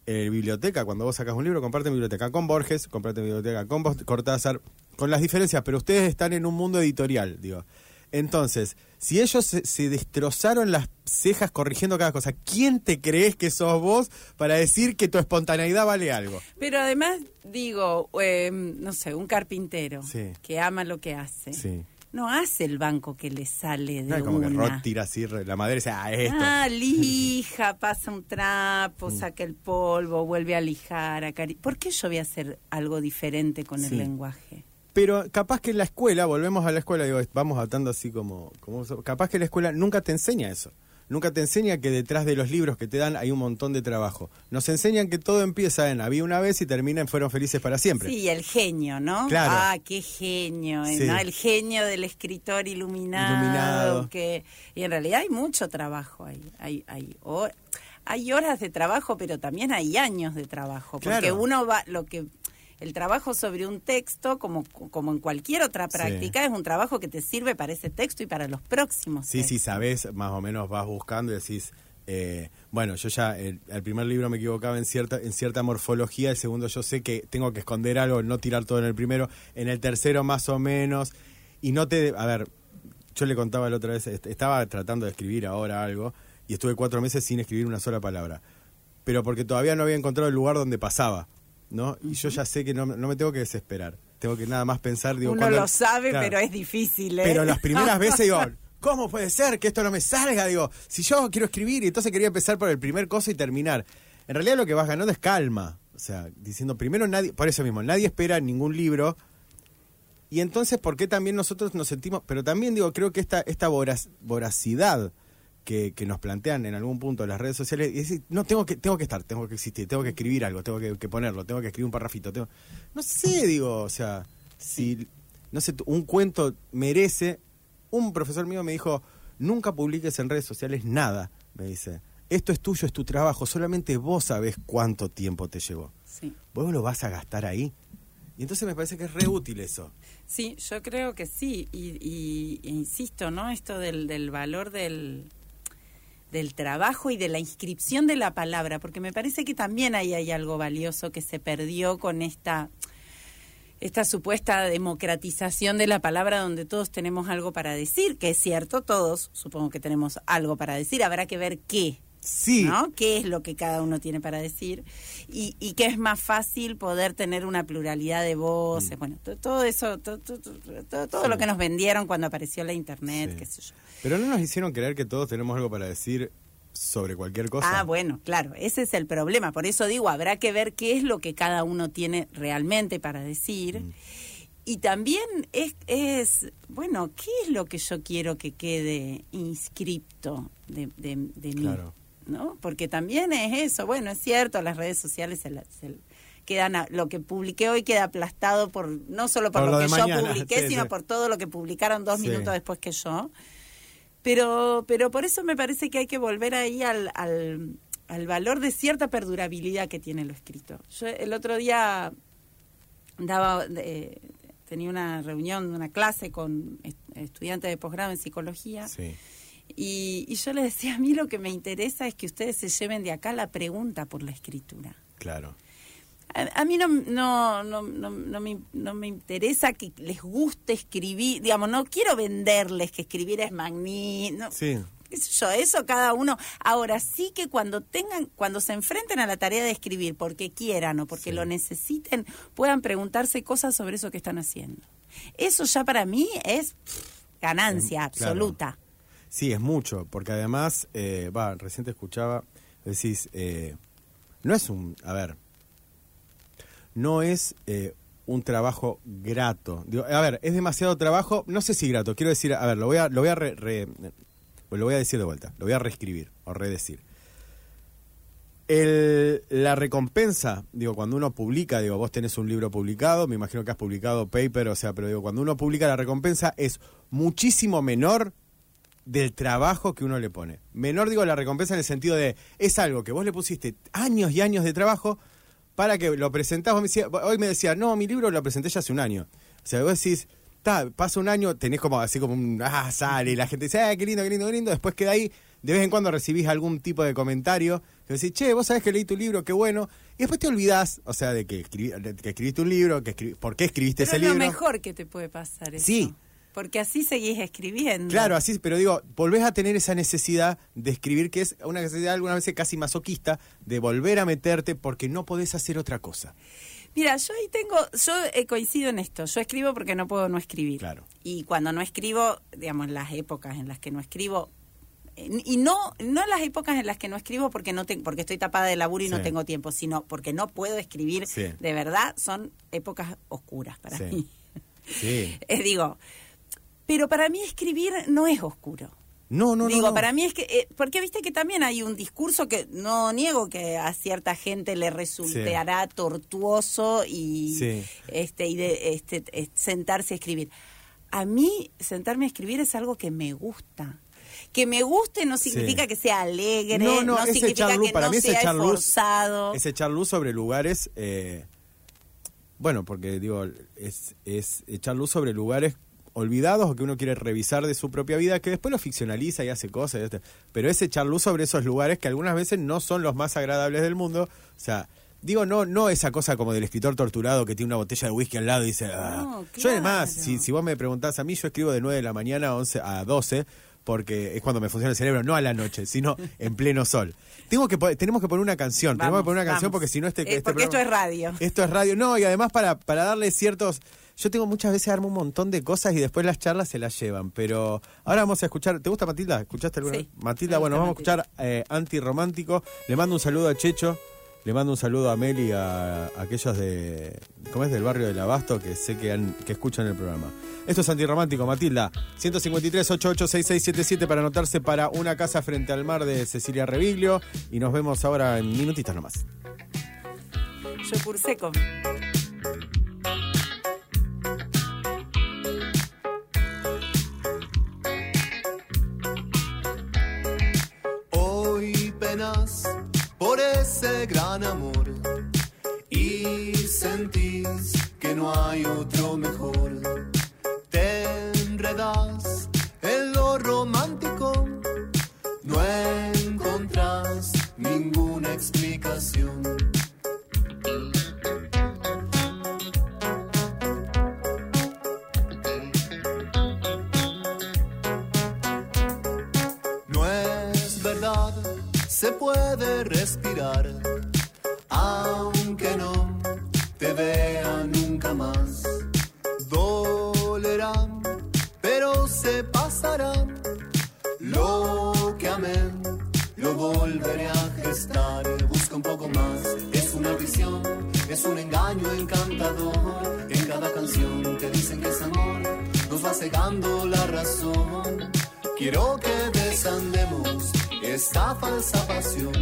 eh, biblioteca, cuando vos sacas un libro, comparten biblioteca con Borges, comparten biblioteca con Cortázar, con las diferencias, pero ustedes están en un mundo editorial, digo. Entonces, si ellos se, se destrozaron las cejas corrigiendo cada cosa, ¿quién te crees que sos vos para decir que tu espontaneidad vale algo? Pero además, digo, eh, no sé, un carpintero Sí. que ama lo que hace. Sí. No hace el banco que le sale de No es como que. Rod tira así la madera dice, ah, esto. Ah, lija, pasa un Mm. trapo, saca el polvo, vuelve a lijar. acari- ¿Por qué yo voy a hacer algo diferente con el lenguaje? Pero capaz que en la escuela, volvemos a la escuela, digo, vamos atando así como, como capaz que la escuela nunca te enseña eso. Nunca te enseña que detrás de los libros que te dan hay un montón de trabajo. Nos enseñan que todo empieza en había una vez y termina en fueron felices para siempre. Sí, el genio, ¿no? Claro. Ah, qué genio, eh, Sí. ¿no? El genio del escritor iluminado. Iluminado. Que, y en realidad hay mucho trabajo ahí. Hay, hay, ho- hay horas de trabajo, pero también hay años de trabajo. Porque Claro. uno va, lo que... El trabajo sobre un texto, como, como en cualquier otra Sí. práctica, es un trabajo que te sirve para ese texto y para los próximos. Sí, sí, sabes, más o menos vas buscando y decís, eh, bueno, yo ya, el, el primer libro me equivocaba en cierta, en cierta morfología, el segundo yo sé que tengo que esconder algo, no tirar todo en el primero, en el tercero más o menos, y no te, a ver, yo le contaba la otra vez, est- estaba tratando de escribir ahora algo, y estuve cuatro meses sin escribir una sola palabra, pero porque todavía no había encontrado el lugar donde pasaba, ¿no? Y yo ya sé que no, no me tengo que desesperar, tengo que nada más pensar, digo, Uno cuando- lo sabe, Claro. pero es difícil. ¿eh? Pero las primeras veces digo, ¿cómo puede ser que esto no me salga? Digo, si yo quiero escribir y entonces quería empezar por el primer cosa y terminar. En realidad lo que vas ganando es calma. O sea, diciendo primero nadie, por eso mismo, nadie espera ningún libro. Y entonces, ¿por qué también nosotros nos sentimos? Pero también digo, creo que esta, esta voraz- voracidad que, que nos plantean en algún punto las redes sociales, es decir, no, tengo que, tengo que estar, tengo que existir, tengo que escribir algo, tengo que, que ponerlo, tengo que escribir un parrafito. Tengo... No sé, digo, o sea, si, no sé, un cuento merece. Un profesor mío me dijo, nunca publiques en redes sociales nada, me dice. esto es tuyo, es tu trabajo, solamente vos sabés cuánto tiempo te llevó. Sí. Vos lo vas a gastar ahí. Y entonces me parece que es re útil eso. Sí, yo creo que sí. Y, y- e insisto, ¿no? Esto del, del valor del, del trabajo y de la inscripción de la palabra, porque me parece que también ahí hay algo valioso que se perdió con esta esta supuesta democratización de la palabra donde todos tenemos algo para decir, que es cierto, todos supongo que tenemos algo para decir, habrá que ver qué, Sí. ¿no? ¿Qué es lo que cada uno tiene para decir? Y, y que es más fácil poder tener una pluralidad de voces. Bueno, to- todo eso, to- to- to- to- todo, Sí. lo que nos vendieron cuando apareció la internet, Sí. qué sé yo. Pero no nos hicieron creer que todos tenemos algo para decir sobre cualquier cosa. Ah, bueno, claro, ese es el problema. Por eso digo, habrá que ver qué es lo que cada uno tiene realmente para decir. Mm. Y también es, es, bueno, ¿qué es lo que yo quiero que quede inscripto de, de, de mí? Claro. ¿No? Porque también es eso. Bueno, es cierto, las redes sociales se, la- se- quedan a- lo que publiqué hoy queda aplastado por no solo por, Por lo, lo que yo mañana, publiqué, sí, sino sí. por todo lo que publicaron dos Sí. minutos después que yo. Pero, pero por eso me parece que hay que volver ahí al, al, al valor de cierta perdurabilidad que tiene lo escrito. Yo el otro día daba eh, tenía una reunión, una clase con est- estudiantes de posgrado en psicología Sí. Y, y yo les decía, a mí lo que me interesa es que ustedes se lleven de acá la pregunta por la escritura. Claro. A, a mí no, no, no, no, no me, no me interesa que les guste escribir, digamos, no quiero venderles que escribir es magnífico. Sí. yo, eso cada uno. Ahora sí que cuando tengan, cuando se enfrenten a la tarea de escribir, porque quieran o porque Sí. lo necesiten, puedan preguntarse cosas sobre eso que están haciendo. Eso ya para mí es pff, ganancia Em, absoluta. Sí, es mucho, porque además, eh, va, recién te escuchaba, decís, eh, no es un, a ver, no es eh, un trabajo grato. A ver, es demasiado trabajo, no sé si grato, quiero decir, a ver, lo voy a, lo voy a, re- re- lo voy a decir de vuelta, lo voy a reescribir o redecir. El, la recompensa, digo, cuando uno publica, digo, vos tenés un libro publicado, me imagino que has publicado paper, o sea, pero digo, cuando uno publica la recompensa es muchísimo menor del trabajo que uno le pone. Menor, digo, la recompensa en el sentido de, es algo que vos le pusiste años y años de trabajo para que lo presentás. Vos me decía- hoy me decía, no, mi libro lo presenté ya hace un año. O sea, vos decís, ta, pasa un año, tenés como así como un, ah, sale, y la gente dice, ah, qué lindo, qué lindo, qué lindo. Después queda ahí, de vez en cuando recibís algún tipo de comentario, que decís, che, vos sabés que leí tu libro, qué bueno. Y después te olvidás, o sea, de que, escribí- que escribiste un libro, que escribí- por qué escribiste Pero ese es lo libro. mejor que te puede pasar eso. Sí. Porque así seguís escribiendo. Claro, así, pero digo, volvés a tener esa necesidad de escribir, que es una necesidad algunas veces casi masoquista, de volver a meterte porque no podés hacer otra cosa. Mira, yo ahí tengo, yo eh, coincido en esto. Yo escribo porque no puedo no escribir. Claro. Y cuando no escribo, digamos, las épocas en las que no escribo, y no no las épocas en las que no escribo porque no tengo porque estoy tapada de laburo y no tengo tiempo, sino porque no puedo escribir Sí. de verdad, son épocas oscuras para Sí. mí. Sí. Eh, digo, pero para mí escribir no es oscuro. No, no, no. Digo, no. para mí es que, eh, porque viste que también hay un discurso que no niego que a cierta gente le resultará tortuoso y, Sí. este, y de, este, eh, sentarse a escribir. A mí sentarme a escribir es algo que me gusta. Que me guste no significa Sí. que sea alegre, No, no, no, es significa echar luz, que para no mí es sea echar luz. esforzado. Es echar luz sobre lugares. eh, bueno, porque digo, es, es echar luz sobre lugares olvidados o que uno quiere revisar de su propia vida, que después lo ficcionaliza y hace cosas. Pero es echar luz sobre esos lugares que algunas veces no son los más agradables del mundo. O sea. Digo, no no esa cosa como del escritor torturado que tiene una botella de whisky al lado y dice... "Ah". No, Yo además, si, si vos me preguntás a mí, yo escribo de 9 de la mañana a, 11, a 12 porque es cuando me funciona el cerebro, no a la noche, sino en pleno sol. Tengo que, tenemos que poner una canción, tenemos que poner una canción porque si no este, Eh, este porque esto es radio. Esto es radio, no, y además para, para darle ciertos... Yo tengo muchas veces armo un montón de cosas y después las charlas se las llevan, pero ahora vamos a escuchar, ¿te gusta Matilda? ¿Escuchaste alguna Sí? Matilda, bueno, vamos a escuchar eh, Antirromántico. Le mando un saludo a Checho, le mando un saludo a Meli y a, a aquellos de, ¿cómo es? Del barrio del Abasto que sé que, han- que escuchan el programa. Esto es Antirromántico, Matilda. 153 886677 para anotarse para una casa frente al mar de Cecilia Reviglio y nos vemos ahora en minutitos nomás. Yo cursé con... por ese gran amor y sentís que no hay otro mejor. Te enredas en lo romántico, no encontrás ninguna explicación. Se puede respirar, aunque no te vea nunca más. Dolerá, pero se pasará. Lo que amé, lo volveré a gestar. Busca un poco más, es una visión, es un engaño encantador. En cada canción te dicen que es amor, nos va cegando la razón. Quiero que desandemos esta falsa pasión.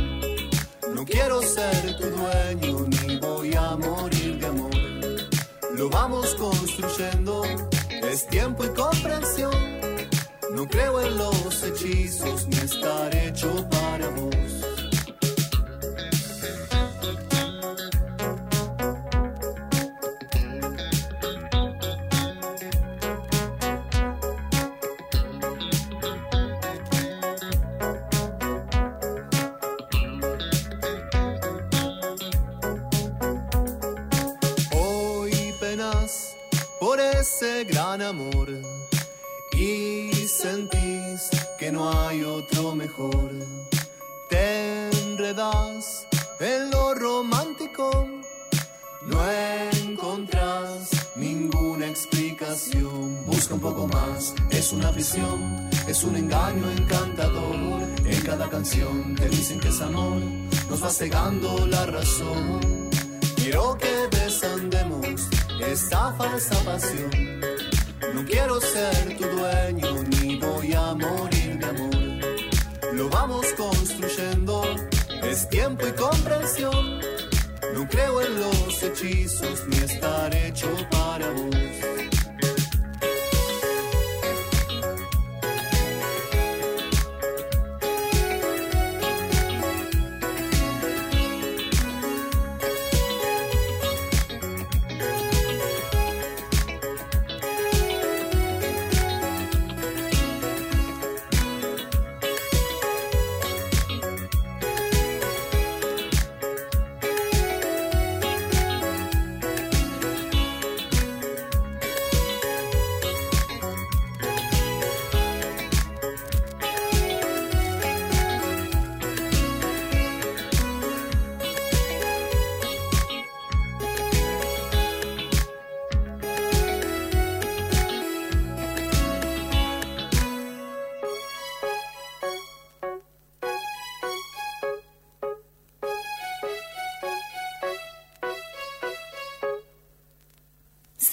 No quiero ser tu dueño ni voy a morir de amor. Lo vamos construyendo, es tiempo y comprensión. No creo en los hechizos ni estar hecho para vos. Busca un poco más, es una visión, es un engaño encantador. En cada canción te dicen que es amor, nos va cegando la razón. Quiero que desandemos esta falsa pasión. No quiero ser tu dueño ni voy a morir de amor. Lo vamos construyendo, es tiempo y comprensión. No creo en los hechizos ni estar hecho para vos.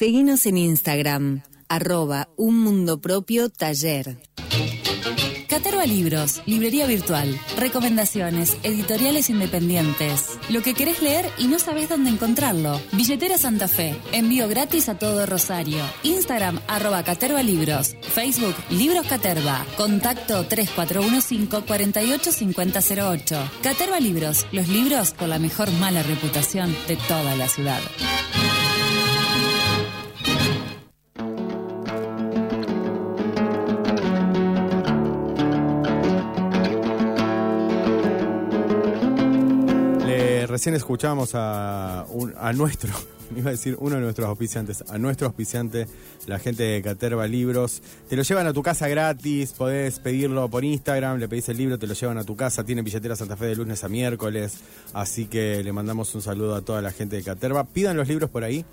Seguinos en Instagram, arroba un mundo propio taller. Caterva Libros, librería virtual, recomendaciones, editoriales independientes, lo que querés leer y no sabés dónde encontrarlo. Billetera Santa Fe, envío gratis a todo Rosario. Instagram arroba Caterva Libros, Facebook Libros Caterva, contacto 3415 485008. Caterva Libros, los libros con la mejor mala reputación de toda la ciudad. Recién escuchamos a, un- a nuestro, iba a decir uno de nuestros auspiciantes, a nuestro auspiciante, la gente de Caterva Libros. Te lo llevan a tu casa gratis, podés pedirlo por Instagram, le pedís el libro, te lo llevan a tu casa. Tiene billetera Santa Fe de lunes a miércoles, así que le mandamos un saludo a toda la gente de Caterva. Pidan los libros por ahí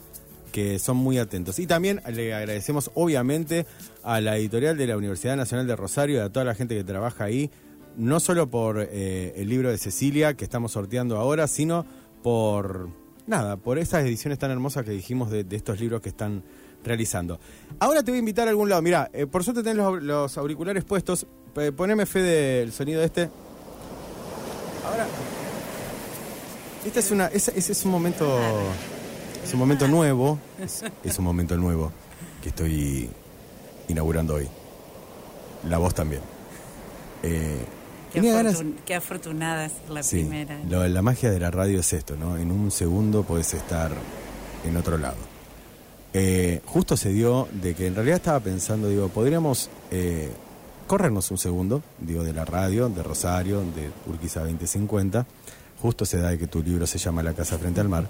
que son muy atentos. Y también le agradecemos obviamente a la editorial de la Universidad Nacional de Rosario y a toda la gente que trabaja ahí, no solo por eh, el libro de Cecilia que estamos sorteando ahora, sino por, nada, por esas ediciones tan hermosas que dijimos de, estos libros que están realizando. Ahora te voy a invitar a algún lado. Mira, por suerte tenés los, auriculares puestos. Eh, poneme fe del sonido de este. Ahora, este es una, ese es un momento, es un momento nuevo, es, es un momento nuevo que estoy inaugurando hoy. La voz también. Eh, Qué, afortun- ganas- qué afortunada es la Sí, primera. lo- la magia de la radio es esto, ¿no? En un segundo puedes estar en otro lado. Eh, justo se dio de que en realidad estaba pensando, digo, podríamos eh, corrernos un segundo, digo, de la radio, de Rosario, de Urquiza 2050. Justo se da de que tu libro se llama La Casa Frente al Mar.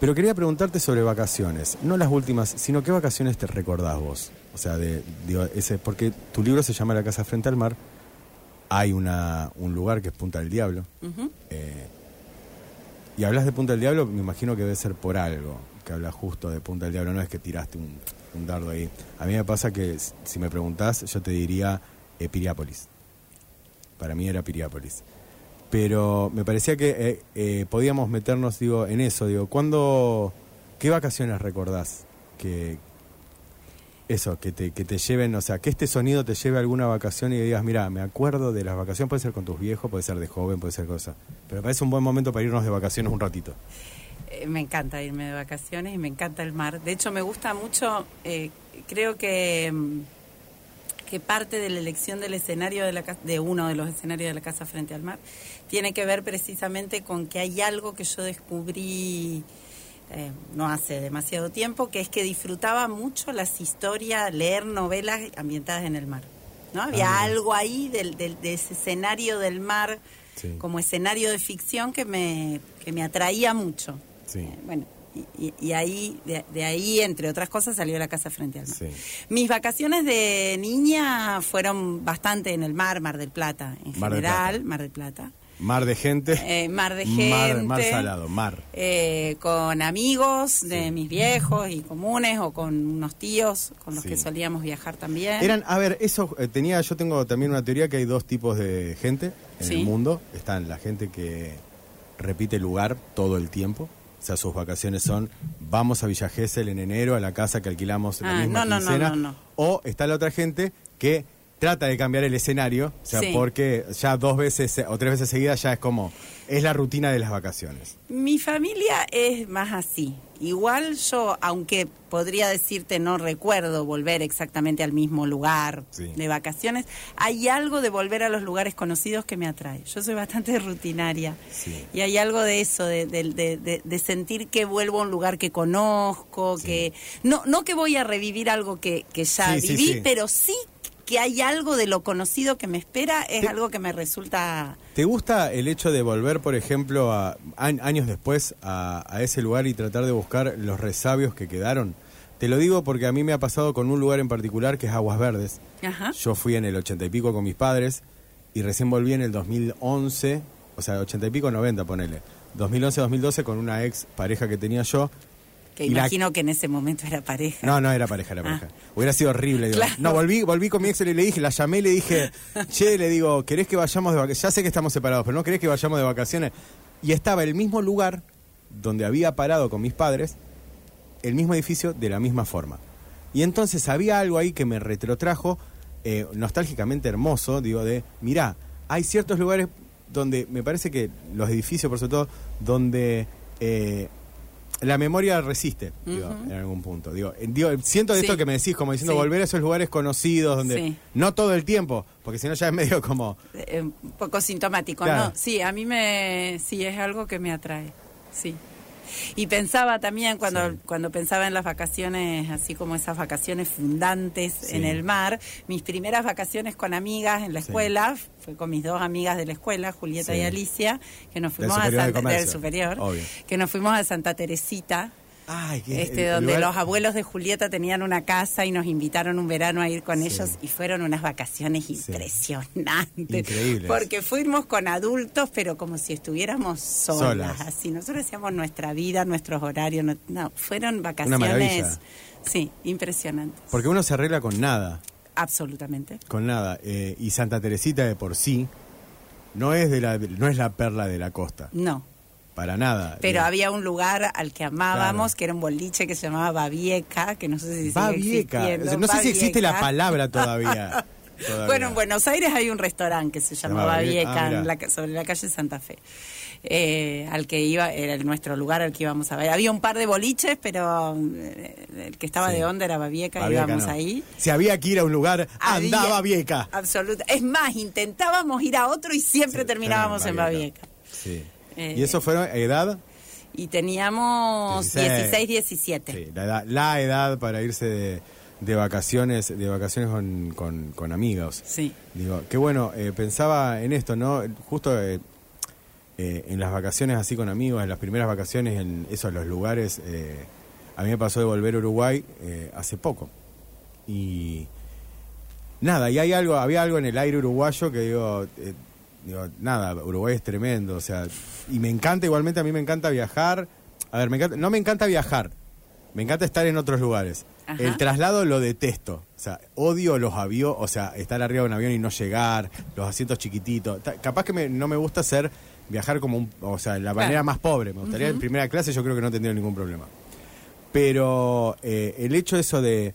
Pero quería preguntarte sobre vacaciones, no las últimas, sino qué vacaciones te recordás vos. O sea, de, digo, ese, porque tu libro se llama La Casa Frente al Mar. Hay una, un lugar que es Punta del Diablo. Eh, y hablas de Punta del Diablo, me imagino que debe ser por algo, que hablas justo de Punta del Diablo, no es que tiraste un, un dardo ahí. A mí me pasa que si me preguntás, yo te diría eh, Piriápolis. Para mí era Piriápolis. Pero me parecía que eh, eh, podíamos meternos, digo, en eso, digo, ¿cuándo, qué vacaciones recordás? Que, eso, que te, que te lleven, o sea, que este sonido te lleve a alguna vacación y digas, mira, me acuerdo de las vacaciones, puede ser con tus viejos, puede ser de joven, puede ser cosa. Pero parece un buen momento para irnos de vacaciones un ratito. Eh, me encanta irme de vacaciones y me encanta el mar. De hecho, me gusta mucho, eh, creo que, mm, que parte de la elección del escenario de, la, de uno de los escenarios de la casa frente al mar tiene que ver precisamente con que hay algo que yo descubrí eh, no hace demasiado tiempo, que es que disfrutaba mucho las historias, leer novelas ambientadas en el mar. ¿no? Había Ah, algo ahí del, del- de ese escenario del mar Sí. como escenario de ficción que me, que me atraía mucho. Sí. Eh, bueno, y, y- ahí, de, de ahí, entre otras cosas, salió la casa frente al mar. Sí. Mis vacaciones de niña fueron bastante en el mar, Mar del Plata, en Mar general. Mar del Plata. Mar de gente. Eh, mar de gente. mar salado, mar. Eh, con amigos de Sí. mis viejos y comunes o con unos tíos con los Sí. que solíamos viajar también. Eran, a ver, eso eh, tenía, yo tengo también una teoría que hay dos tipos de gente en Sí. el mundo. Están la gente que repite lugar todo el tiempo. O sea, sus vacaciones son, vamos a Villa Gesell en enero, a la casa que alquilamos la Ah, misma no, no, no, no, no. O está la otra gente que trata de cambiar el escenario, o sea, Sí. porque ya dos veces o tres veces seguidas ya es como, es la rutina de las vacaciones. Mi familia es más así. Igual yo, aunque podría decirte no recuerdo volver exactamente al mismo lugar Sí. de vacaciones, hay algo de volver a los lugares conocidos que me atrae. Yo soy bastante rutinaria Sí. y hay algo de eso, de, de- de- de- de sentir que vuelvo a un lugar que conozco, que no no que voy a revivir algo que, que ya viví, pero sí que hay algo de lo conocido que me espera, es algo que me resulta... ¿Te gusta el hecho de volver, por ejemplo, a, a- años después a, a ese lugar y tratar de buscar los resabios que quedaron? Te lo digo porque a mí me ha pasado con un lugar en particular que es Aguas Verdes. Ajá. Yo fui en el ochenta y pico con mis padres y recién volví en el 2011, o sea, ochenta y pico, 90, ponele. 2011-2012 con una ex pareja que tenía yo. Que Y la- imagino que en ese momento era pareja. No, no era pareja, era Ah. pareja. Hubiera sido horrible. Claro. No, volví, volví con mi ex y le dije, la llamé y le dije, che, le digo, ¿querés que vayamos de vacaciones? Ya sé que estamos separados, pero ¿no querés que vayamos de vacaciones? Y estaba el mismo lugar donde había parado con mis padres, el mismo edificio de la misma forma. Y entonces había algo ahí que me retrotrajo, eh, nostálgicamente hermoso, digo, de, mirá, hay ciertos lugares donde me parece que los edificios, por sobre todo, donde eh, la memoria resiste, digo, en algún punto. Digo, eh, digo, siento Sí. esto que me decís, como diciendo, Sí. volver a esos lugares conocidos, donde Sí. no todo el tiempo, porque si no ya es medio como... Eh, un poco sintomático, Claro. ¿no? Sí, a mí me, sí, es algo que me atrae, sí. Y pensaba también cuando, Sí. cuando pensaba en las vacaciones, así como esas vacaciones fundantes Sí. en el mar, mis primeras vacaciones con amigas en la Sí. escuela, fue con mis dos amigas de la escuela, Julieta y Alicia, que nos Del fuimos a de Santa, del superior, obvio. que nos fuimos a Santa Teresita, Ay, que este, el donde los abuelos de Julieta tenían una casa y nos invitaron un verano a ir con Sí. ellos y fueron unas vacaciones impresionantes. Increíbles. Porque fuimos con adultos, pero como si estuviéramos solas, Solas. así. Nosotros hacíamos nuestra vida, nuestros horarios. No, no, fueron vacaciones. Sí, impresionantes. Porque uno se arregla con nada. Absolutamente. con nada. Eh, y Santa Teresita de por sí no es de la no es la perla de la costa, No. Para nada. Pero Eh, había un lugar al que amábamos, Claro. que era un boliche que se llamaba Babieca, que no sé si sigue Babieca. existiendo. No sé si existe la Babieca. palabra todavía. Todavía. Bueno, en Buenos Aires hay un restaurante que se llama Babieca, Babieca. Ah, en la sobre la calle Santa Fe. eh, al que iba, era nuestro lugar al que íbamos a ver. Había un par de boliches, pero eh, el que estaba Sí. de onda era Babieca, Babieca íbamos no. ahí. Si había que ir a un lugar, Había- andaba vieja. Absoluta. Es más, intentábamos ir a otro y siempre terminábamos en Babieca. Sí. Eh, ¿Y eso fueron edad? Y teníamos 16, 17. Sí, la edad, la edad para irse de, de vacaciones, de vacaciones con, con, con amigos. Sí. Digo, qué bueno, eh, pensaba en esto, ¿no? Justo eh, eh, en las vacaciones así con amigos, en las primeras vacaciones, en esos los lugares, a mí me pasó de volver a Uruguay hace poco. Y nada, y hay algo, había algo en el aire uruguayo que digo, digo, nada, Uruguay es tremendo, o sea, y me encanta igualmente, a mí me encanta viajar. A ver, me encanta, no me encanta viajar, me encanta estar en otros lugares. Ajá. El traslado lo detesto, o sea, odio los aviones, o sea, estar arriba de un avión y no llegar, los asientos chiquititos. Ta- Capaz que me- no me gusta hacer viajar como un, o sea, la manera Claro. más pobre. Me gustaría en primera clase, yo creo que no tendría ningún problema. Pero eh, el hecho eso de,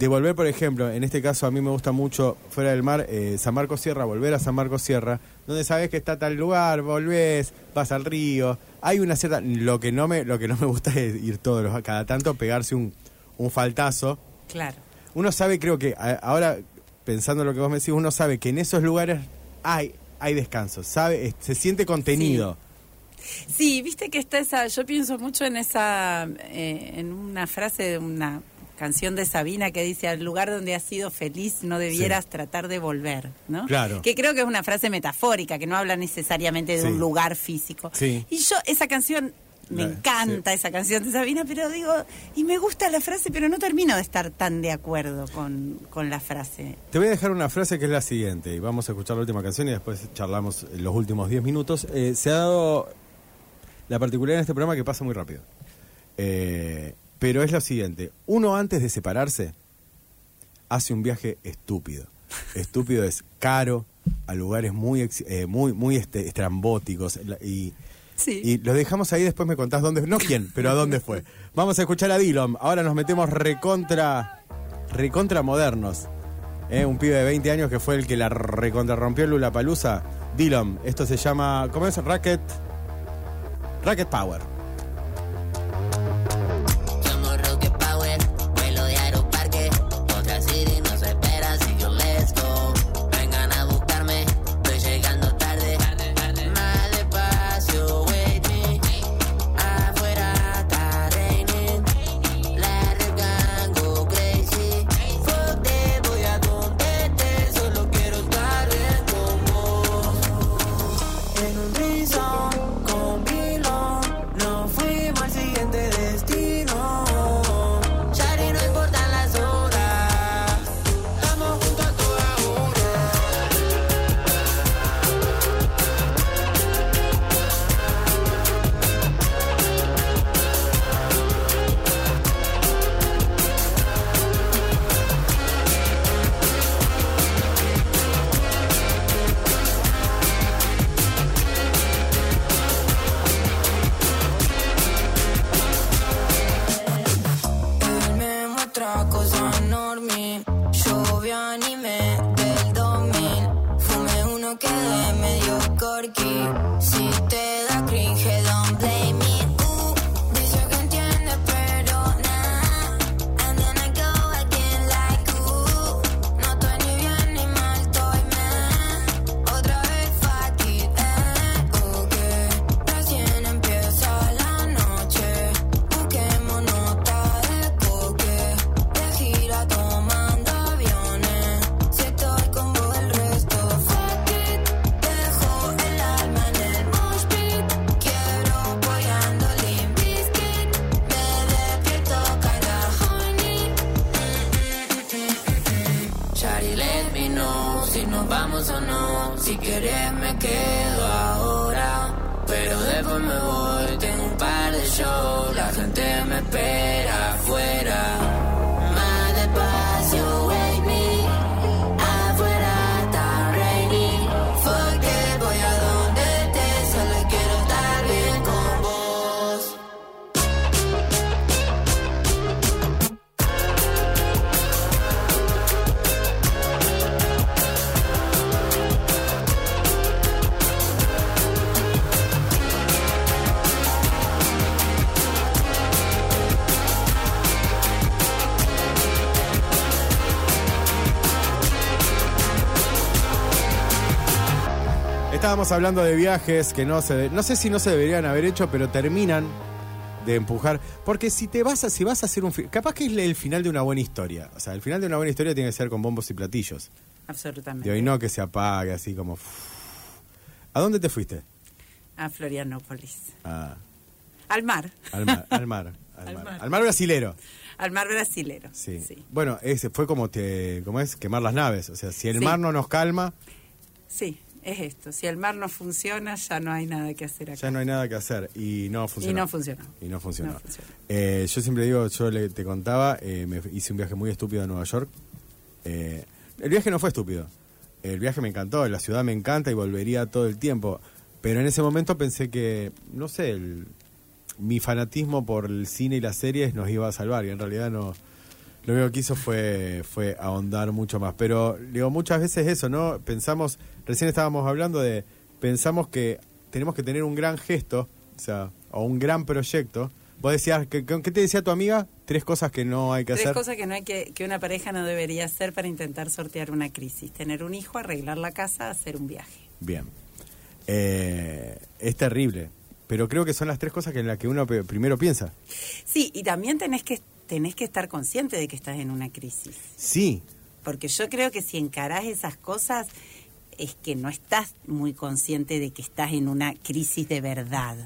de volver, por ejemplo, en este caso a mí me gusta mucho fuera del mar, eh, San Marcos Sierra, volver a San Marcos Sierra, donde sabes que está tal lugar, volvés, vas al río. Hay una cierta, lo que no me, lo que no me gusta es ir todos los, cada tanto pegarse un, un faltazo. Claro. Uno sabe, creo que a- ahora pensando en lo que vos me decís, uno sabe que en esos lugares hay, hay descanso, sabe, es- se siente contenido. Sí, viste que está esa, yo pienso mucho en esa, eh, en una frase de una canción de Sabina que dice, al lugar donde has sido feliz no debieras tratar de volver, ¿no? Claro. Que creo que es una frase metafórica, que no habla necesariamente de Sí. un lugar físico. Sí. Y yo, esa canción, me La- encanta esa canción de Sabina, pero digo, y me gusta la frase, pero no termino de estar tan de acuerdo con, con la frase. Te voy a dejar una frase que es la siguiente, y vamos a escuchar la última canción y después charlamos los últimos 10 minutos. Eh, se ha dado la particularidad en este programa que pasa muy rápido. Eh, pero es lo siguiente, uno antes de separarse hace un viaje estúpido. Estúpido es caro, a lugares muy eh, muy muy este, estrambóticos y Sí. y lo dejamos ahí, después me contás dónde, no quién, pero a dónde fue. Vamos a escuchar a Dillon. Ahora nos metemos recontra, recontra modernos. Eh, un pibe de 20 años que fue el que la recontra rompió en Lula Palusa. Dillon, esto se llama, ¿cómo es? Racket, Racket Power. Estábamos hablando de viajes que no se, de- no sé si no se deberían haber hecho, pero terminan de empujar. Porque si te vas a, si vas a hacer un, capaz que es el final de una buena historia. O sea, el final de una buena historia tiene que ser con bombos y platillos. Absolutamente. De hoy no que se apague así como. ¿A dónde te fuiste? A Florianópolis. Ah, Al mar. al mar, al mar, al Al mar. mar. Al mar brasilero. Al mar brasilero. Sí. Sí. Bueno, ese fue como te, como es quemar las naves. O sea, si el Sí. mar no nos calma, Sí, es esto. Si el mar no funciona, ya no hay nada que hacer acá. ya no hay nada que hacer y no funcionó. Y no funcionó. Y no funcionó. No funcionó. Eh, yo siempre digo, yo le, te contaba, eh, me hice un viaje muy estúpido a Nueva York. Eh, el viaje no fue estúpido. El viaje me encantó, la ciudad me encanta y volvería todo el tiempo. Pero en ese momento pensé que, no sé, el- mi fanatismo por el cine y las series nos iba a salvar y en realidad no. Lo único que hizo fue, fue ahondar mucho más. Pero digo, muchas veces eso, ¿no? Pensamos, recién estábamos hablando de, pensamos que tenemos que tener un gran gesto, o sea, o un gran proyecto. Vos decías, ¿qué, qué te decía tu amiga? Tres cosas que no hay que Tres hacer. cosas que no hay que, que una pareja no debería hacer para intentar sortear una crisis. Tener un hijo, arreglar la casa, hacer un viaje. Bien. Eh, es terrible. Pero creo que son las tres cosas que en las que uno primero piensa. Sí, y también tenés que, tenés que estar consciente de que estás en una crisis. Sí, Porque yo creo que si encarás esas cosas es que no estás muy consciente de que estás en una crisis de verdad.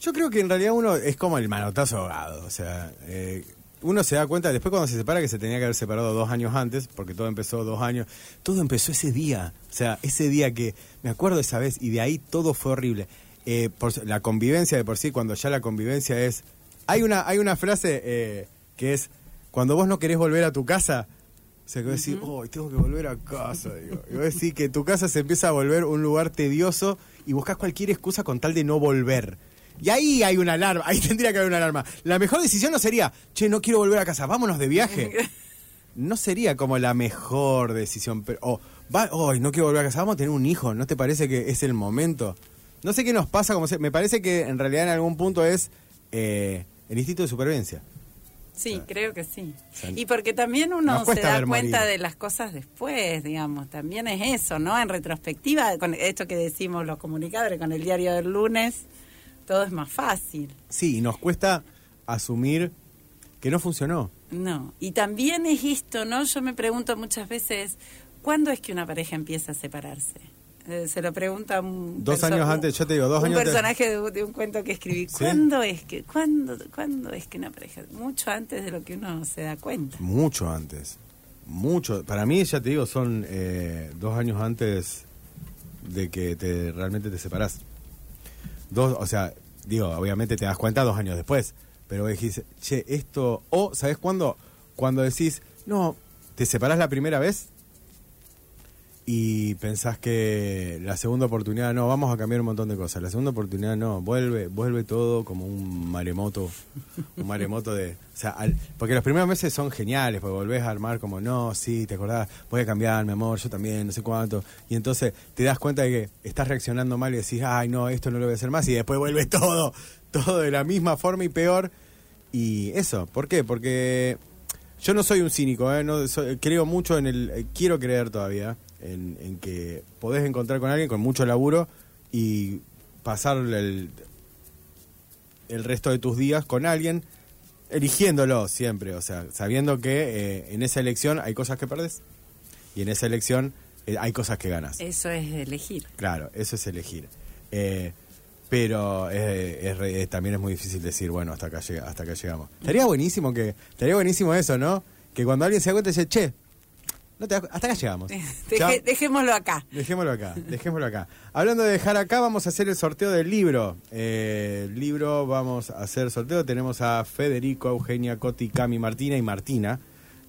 Yo creo que en realidad uno es como el manotazo ahogado. O sea, eh, uno se da cuenta después cuando se separa que se tenía que haber separado dos años antes, porque todo empezó dos años. Todo empezó ese día. O sea, ese día que me acuerdo esa vez y de ahí todo fue horrible. Eh, por, la convivencia de por sí, cuando ya la convivencia es. Hay una, hay una frase eh, que es: cuando vos no querés volver a tu casa. O sea, que vos decís, oh, tengo que volver a casa. Digo. Y vos decís que tu casa se empieza a volver un lugar tedioso y buscas cualquier excusa con tal de no volver. Y ahí hay una alarma, ahí tendría que haber una alarma. La mejor decisión no sería, che, no quiero volver a casa, vámonos de viaje. No sería como la mejor decisión, pero, o, va, hoy no quiero volver a casa, vamos a tener un hijo, ¿no te parece que es el momento? No sé qué nos pasa, como se- me parece que en realidad en algún punto es eh, el instinto de supervivencia. Sí, creo que sí. sea, Y porque también uno se da cuenta morir. de las cosas después, digamos. También es eso, ¿no? En retrospectiva, con esto que decimos los comunicadores, con el diario del lunes, todo es más fácil. Sí, y nos cuesta asumir que no funcionó. No. Y también es esto, ¿no? Yo me pregunto muchas veces, ¿cuándo es que una pareja empieza a separarse? Eh, se lo pregunta un Dos años antes, yo te digo, dos un años personaje de, de un cuento que escribí. ¿Sí? ¿Cuándo es que cuándo, cuándo es que una pareja? Mucho antes de lo que uno se da cuenta. Mucho antes. Mucho. Para mí, ya te digo, son eh, dos años antes de que te realmente te separás. Dos, o sea, digo, obviamente te das cuenta dos años después. Pero dijiste, che, esto. O, ¿sabes cuándo? Cuando decís, no, te separás la primera vez y pensás que la segunda oportunidad no, vamos a cambiar un montón de cosas. La segunda oportunidad no, vuelve, vuelve todo como un maremoto, un maremoto de, o sea, al- porque los primeros meses son geniales, porque volvés a armar como, no, sí, te acordás, voy a cambiar, mi amor, yo también, no sé cuánto, y entonces te das cuenta de que estás reaccionando mal y decís, ay, no, esto no lo voy a hacer más, y después vuelve todo, todo de la misma forma y peor, y eso, ¿por qué? Porque yo no soy un cínico, ¿eh? no, soy- creo mucho en el. eh, quiero creer todavía en, en que podés encontrar con alguien con mucho laburo y pasar el, el resto de tus días con alguien, eligiéndolo siempre, o sea, sabiendo que eh, en esa elección hay cosas que perdés y en esa elección eh, hay cosas que ganas. Eso es elegir. Claro, eso es elegir. Eh, pero es re- eh, también es muy difícil decir, bueno, hasta acá, llega, hasta acá llegamos. Estaría buenísimo que estaría buenísimo eso, ¿no? Que cuando alguien se da cuenta dice, che, no te hasta acá llegamos. Deje- dejémoslo acá. Dejémoslo acá, dejémoslo acá. Hablando de dejar acá, vamos a hacer el sorteo del libro. Eh, el libro, vamos a hacer sorteo. Tenemos a Federico, Eugenia, Coti, Cami, Martina y Martina,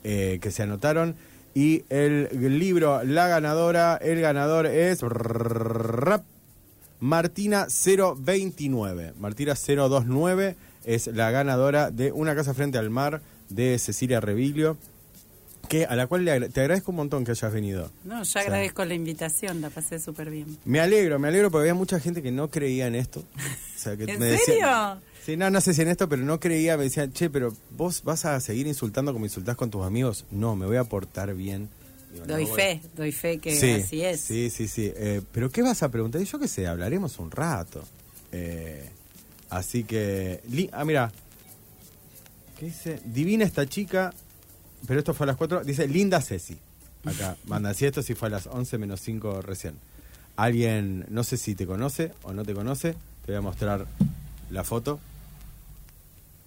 eh, que se anotaron. Y el, libro, la ganadora, el ganador es... Martina 029. Martina 029 es la ganadora de Una casa frente al mar de Cecilia Revilio. Que, a la cual le agra- te agradezco un montón que hayas venido. No, yo sea, agradezco la invitación, la pasé súper bien. Me alegro, me alegro porque había mucha gente que no creía en esto. O sea, que ¿En me serio? sí, no, no sé si en esto, pero no creía. Me decían, che, pero vos vas a seguir insultando como insultás con tus amigos. No, me voy a portar bien. Digo, Doy no, fe, doy fe que sí, así es. Sí, sí, sí. Eh, Pero ¿qué vas a preguntar? Yo qué sé, hablaremos un rato. Eh, así que... li- ah, mira. ¿Qué dice? Divina esta chica, pero esto fue a las 4. Dice Linda Ceci. Acá, manda. Si esto sí fue a las 11 menos 5 recién. Alguien, no sé si te conoce o no te conoce, te voy a mostrar la foto.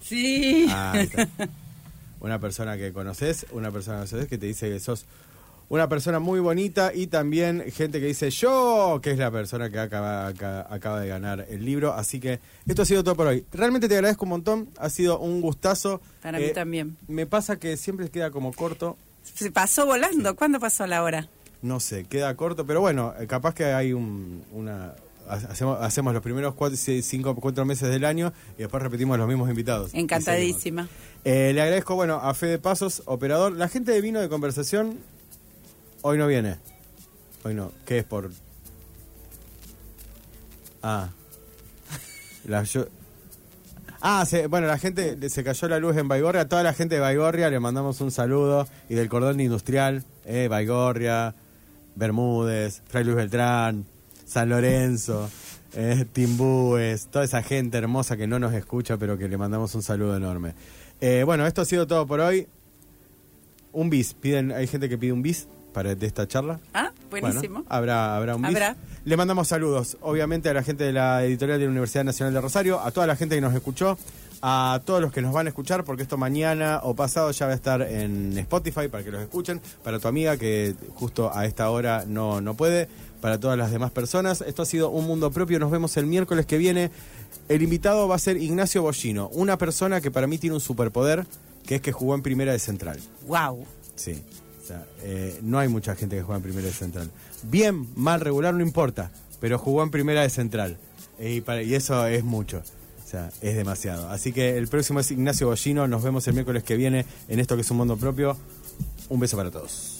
Sí. Ah, ahí está. Una persona que conoces, una persona que conoces que te dice que sos una persona muy bonita y también gente que dice yo, que es la persona que acaba, acá- acaba de ganar el libro. Así que esto ha sido todo por hoy. Realmente te agradezco un montón, ha sido un gustazo. Para mí Eh, también. Me pasa que siempre queda como corto, Se pasó volando. ¿Cuándo pasó la hora? no sé, queda corto, pero bueno, eh, capaz que hay un, una... ha- Hacemos, hacemos los primeros cuatro, cinco, cuatro meses del año y después repetimos los mismos invitados. Encantadísima. Eh, le agradezco, bueno, a Fede Pasos, operador. La gente de vino de conversación hoy no viene. Hoy no. ¿Qué es por...? Ah. La, yo- Ah, bueno, la gente, se cayó la luz en Baigorria. Toda la gente de Baigorria le mandamos un saludo. Y del cordón industrial, eh, Baigorria, Bermúdez, Fray Luis Beltrán, San Lorenzo, eh, Timbúes, toda esa gente hermosa que no nos escucha, pero que le mandamos un saludo enorme. Eh, bueno, esto ha sido todo por hoy. Un bis. Piden, hay gente que pide un bis para de esta charla. Ah, buenísimo. Bueno, habrá, habrá un bis. Habrá. Le mandamos saludos, obviamente, a la gente de la editorial de la Universidad Nacional de Rosario, a toda la gente que nos escuchó, a todos los que nos van a escuchar, porque esto mañana o pasado ya va a estar en Spotify para que los escuchen, para tu amiga que justo a esta hora no, no puede, para todas las demás personas. Esto ha sido Un Mundo Propio, nos vemos el miércoles que viene. El invitado va a ser Ignacio Bollino, una persona que para mí tiene un superpoder, que es que jugó en Primera de Central. Wow. Sí. Eh, no hay mucha gente que juega en primera de central. Bien, mal, regular, no importa. Pero jugó en primera de central. Y, para- y eso es mucho. O sea, es demasiado. Así que el próximo es Ignacio Bollino. Nos vemos el miércoles que viene en esto que es un mundo propio. Un beso para todos.